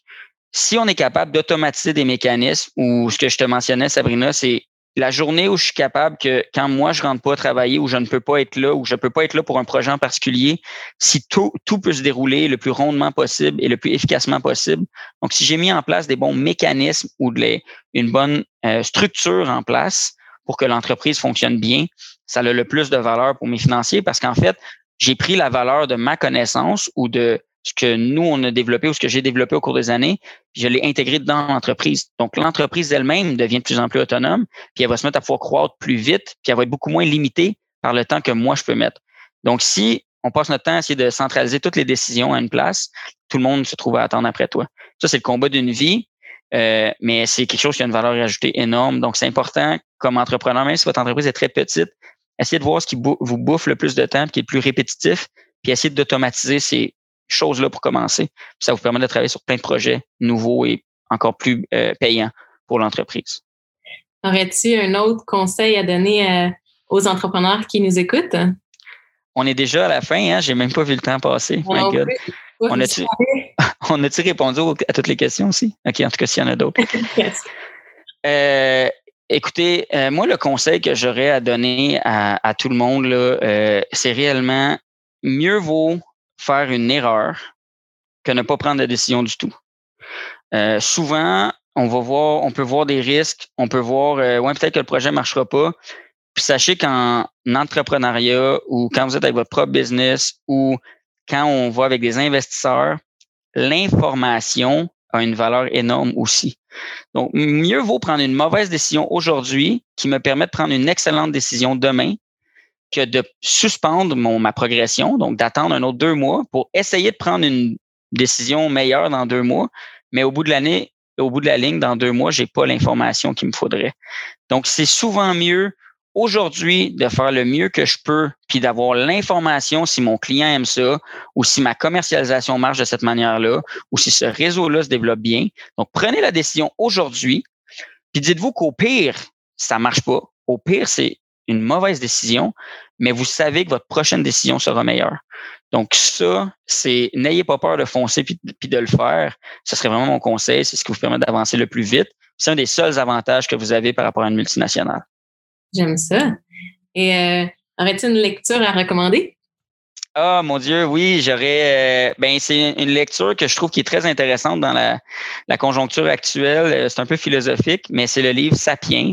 Speaker 4: si on est capable d'automatiser des mécanismes, ou ce que je te mentionnais, Sabrina, c'est la journée où je suis capable que quand moi je rentre pas travailler ou je ne peux pas être là ou je peux pas être là pour un projet en particulier, si tout, tout peut se dérouler le plus rondement possible et le plus efficacement possible. Donc, si j'ai mis en place des bons mécanismes ou de une bonne euh, structure en place pour que l'entreprise fonctionne bien, ça a le plus de valeur pour mes financiers parce qu'en fait, j'ai pris la valeur de ma connaissance ou de ce que nous, on a développé ou ce que j'ai développé au cours des années, puis je l'ai intégré dans l'entreprise. Donc, l'entreprise elle-même devient de plus en plus autonome, puis elle va se mettre à pouvoir croître plus vite, puis elle va être beaucoup moins limitée par le temps que moi, je peux mettre. Donc, si on passe notre temps à essayer de centraliser toutes les décisions à une place, tout le monde se trouve à attendre après toi. Ça, c'est le combat d'une vie, euh, mais c'est quelque chose qui a une valeur ajoutée énorme. Donc, c'est important comme entrepreneur, même si votre entreprise est très petite, essayez de voir ce qui vous bouffe le plus de temps, qui est plus répétitif, puis essayez d'automatiser ces choses-là pour commencer. ça vous permet de travailler sur plein de projets nouveaux et encore plus euh, payants pour l'entreprise.
Speaker 2: Aurais-tu un autre conseil à donner euh, aux entrepreneurs qui nous écoutent?
Speaker 4: On est déjà à la fin, hein? J'ai même pas vu le temps passer. On a-tu, on a répondu à toutes les questions aussi? OK, en tout cas, s'il y en a d'autres. Euh, écoutez, moi, le conseil que j'aurais à donner à, tout le monde, c'est réellement mieux vaut faire une erreur que ne pas prendre de décision du tout. Euh, souvent, on va voir, on peut voir des risques, on peut voir, euh, ouais, peut-être que le projet ne marchera pas. Puis sachez qu'en entrepreneuriat ou quand vous êtes avec votre propre business ou quand on va avec des investisseurs, l'information a une valeur énorme aussi. Donc, mieux vaut prendre une mauvaise décision aujourd'hui qui me permet de prendre une excellente décision demain que de suspendre mon, ma progression, donc d'attendre un autre deux mois pour essayer de prendre une décision meilleure dans deux mois. Mais au bout de l'année, au bout de la ligne, dans deux mois, j'ai pas l'information qu'il me faudrait. Donc, c'est souvent mieux aujourd'hui de faire le mieux que je peux, puis d'avoir l'information si mon client aime ça, ou si ma commercialisation marche de cette manière-là, ou si ce réseau-là se développe bien. Donc, prenez la décision aujourd'hui, puis dites-vous qu'au pire, ça marche pas. Au pire, c'est une mauvaise décision, mais vous savez que votre prochaine décision sera meilleure. Donc ça, c'est n'ayez pas peur de foncer puis, de le faire. Ce serait vraiment mon conseil. C'est ce qui vous permet d'avancer le plus vite. C'est un des seuls avantages que vous avez par rapport à une multinationale.
Speaker 2: J'aime ça. Et euh, aurais-tu une lecture à recommander?
Speaker 4: Ah mon Dieu, oui, j'aurais. Euh, ben c'est une lecture que je trouve qui est très intéressante dans la, la conjoncture actuelle. Euh, c'est un peu philosophique, mais c'est le livre Sapiens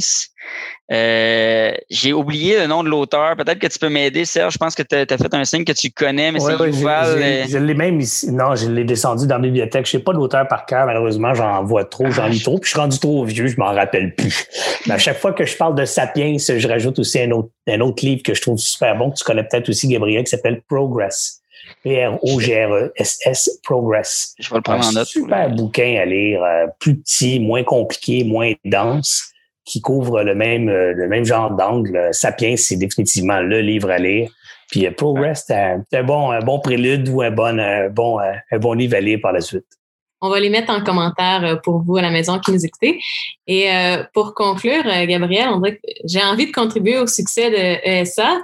Speaker 4: euh, j'ai oublié le nom de l'auteur. Peut-être que tu peux m'aider, Serge. Je pense que tu as, fait un signe que tu connais, mais c'est Yuval.
Speaker 3: Euh, je l'ai même ici. Non, je l'ai descendu dans la bibliothèque. Je sais pas l'auteur par cœur, malheureusement. J'en vois trop, j'en lis trop. Puis je suis rendu trop vieux, je m'en rappelle plus. Mais à chaque fois que je parle de Sapiens, je rajoute aussi un autre, un autre livre que je trouve super bon, que tu connais peut-être aussi, Gabriel, qui s'appelle Progress. P-R-O-G-R-E-S-S, Progress.
Speaker 4: Je vais le prendre en note.
Speaker 3: Super bouquin à lire, euh, plus petit, moins compliqué, moins dense qui couvre le même, euh, le même genre d'angle. Sapiens, c'est définitivement le livre à lire. Puis euh, Progress, c'est un, bon, un bon prélude ou un bon, un bon, euh, un bon livre à lire par la suite.
Speaker 2: On va les mettre en commentaire pour vous à la maison qui nous écoutez. Et pour conclure, Gabriel, on dirait que j'ai envie de contribuer au succès de ESA,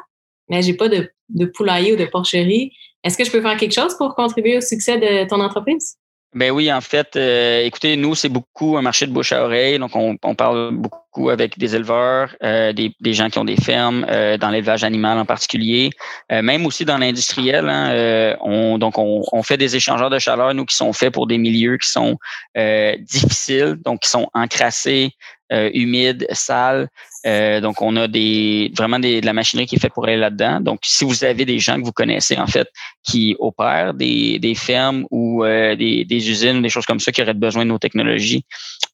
Speaker 2: mais j'ai pas de, de poulailler ou de porcherie. Est-ce que je peux faire quelque chose pour contribuer au succès de ton entreprise?
Speaker 4: Ben oui, en fait, euh, écoutez, nous, c'est beaucoup un marché de bouche à oreille. Donc, on, parle beaucoup avec des éleveurs, euh, des, gens qui ont des fermes, euh, dans l'élevage animal en particulier, même aussi dans l'industriel. Hein, on, donc, on, on, fait des échangeurs de chaleur, nous, qui sont faits pour des milieux qui sont difficiles, donc qui sont encrassés, humides, sales. Euh, donc, on a des vraiment des, de la machinerie qui est faite pour aller là-dedans. Donc, si vous avez des gens que vous connaissez, en fait, qui opèrent des, des fermes ou euh, des, des, usines, des choses comme ça, qui auraient besoin de nos technologies,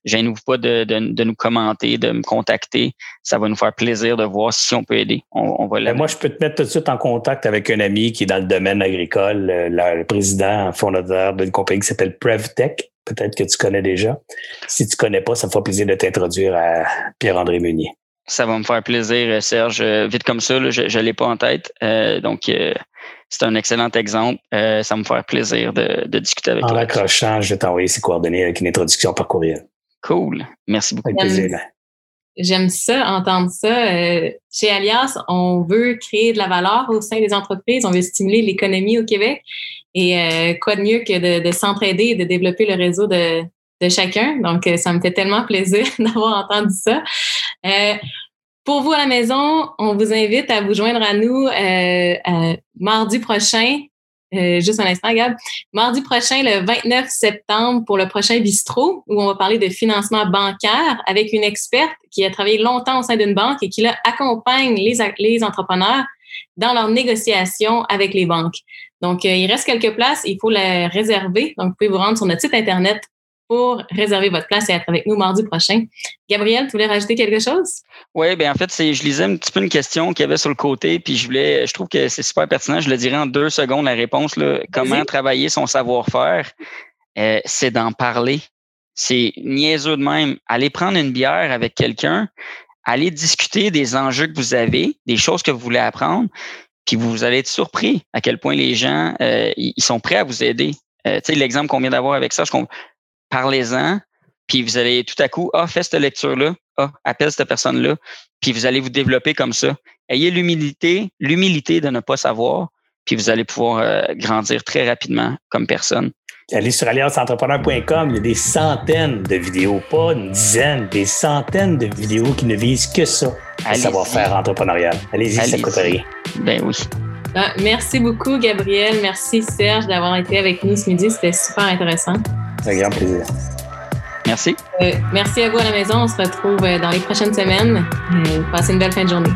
Speaker 4: gênez-vous pas de, de, de, nous commenter, de me contacter. Ça va nous faire plaisir de voir si on peut aider. On, va
Speaker 3: ben, Moi, je peux te mettre tout de suite en contact avec un ami qui est dans le domaine agricole, le président fondateur d'une compagnie qui s'appelle PrevTech. Peut-être que tu connais déjà. Si tu connais pas, ça me fera plaisir de t'introduire à Pierre-André Meunier.
Speaker 4: Ça va me faire plaisir, euh, Serge. Euh, vite comme ça, je ne l'ai pas en tête. Euh, donc, c'est un excellent exemple. ça va me faire plaisir de, discuter avec toi.
Speaker 3: En raccrochant, je vais t'envoyer ses coordonnées avec une introduction par courriel.
Speaker 4: Cool. Merci beaucoup.
Speaker 2: J'aime ça, entendre ça. chez Alias, on veut créer de la valeur au sein des entreprises. On veut stimuler l'économie au Québec. Et quoi de mieux que de, de s'entraider et de développer le réseau de, de chacun. Donc, ça me fait tellement plaisir d'avoir entendu ça. pour vous à la maison, on vous invite à vous joindre à nous mardi prochain euh, juste un instant, Gab. Mardi prochain, le 29 septembre, pour le prochain bistrot, où on va parler de financement bancaire avec une experte qui a travaillé longtemps au sein d'une banque et qui là, accompagne les, entrepreneurs dans leurs négociations avec les banques. Donc, euh, il reste quelques places, il faut les réserver. Donc, vous pouvez vous rendre sur notre site Internet pour réserver votre place et être avec nous mardi prochain. Gabriel, tu voulais rajouter quelque chose?
Speaker 4: Oui, bien en fait, c'est, je lisais un petit peu une question qu'il y avait sur le côté, puis je voulais, je trouve que c'est super pertinent. Je le dirais en deux secondes la réponse. Là, comment travailler son savoir-faire, euh, c'est d'en parler. C'est niaiseux de même. Aller prendre une bière avec quelqu'un, aller discuter des enjeux que vous avez, des choses que vous voulez apprendre, puis vous allez être surpris à quel point les gens euh, ils sont prêts à vous aider. Euh, tu sais, l'exemple qu'on vient d'avoir avec ça, je, parlez-en, puis vous allez tout à coup, ah, fais cette lecture-là, ah, appelle cette personne-là, puis vous allez vous développer comme ça. Ayez l'humilité, l'humilité de ne pas savoir, puis vous allez pouvoir euh, grandir très rapidement comme personne.
Speaker 3: Allez sur allianceentrepreneur.com, il y a des centaines de vidéos, pas une dizaine, des centaines de vidéos qui ne visent que ça, le savoir-faire entrepreneurial. Allez-y, ça coûte rien.
Speaker 4: Ben oui.
Speaker 2: Ah, merci beaucoup, Gabriel. Merci, Serge, d'avoir été avec nous ce midi. C'était super intéressant.
Speaker 3: Un grand plaisir.
Speaker 4: Merci.
Speaker 2: Euh, merci à vous à la maison. On se retrouve euh, dans les prochaines semaines. Euh, passez une belle fin de journée.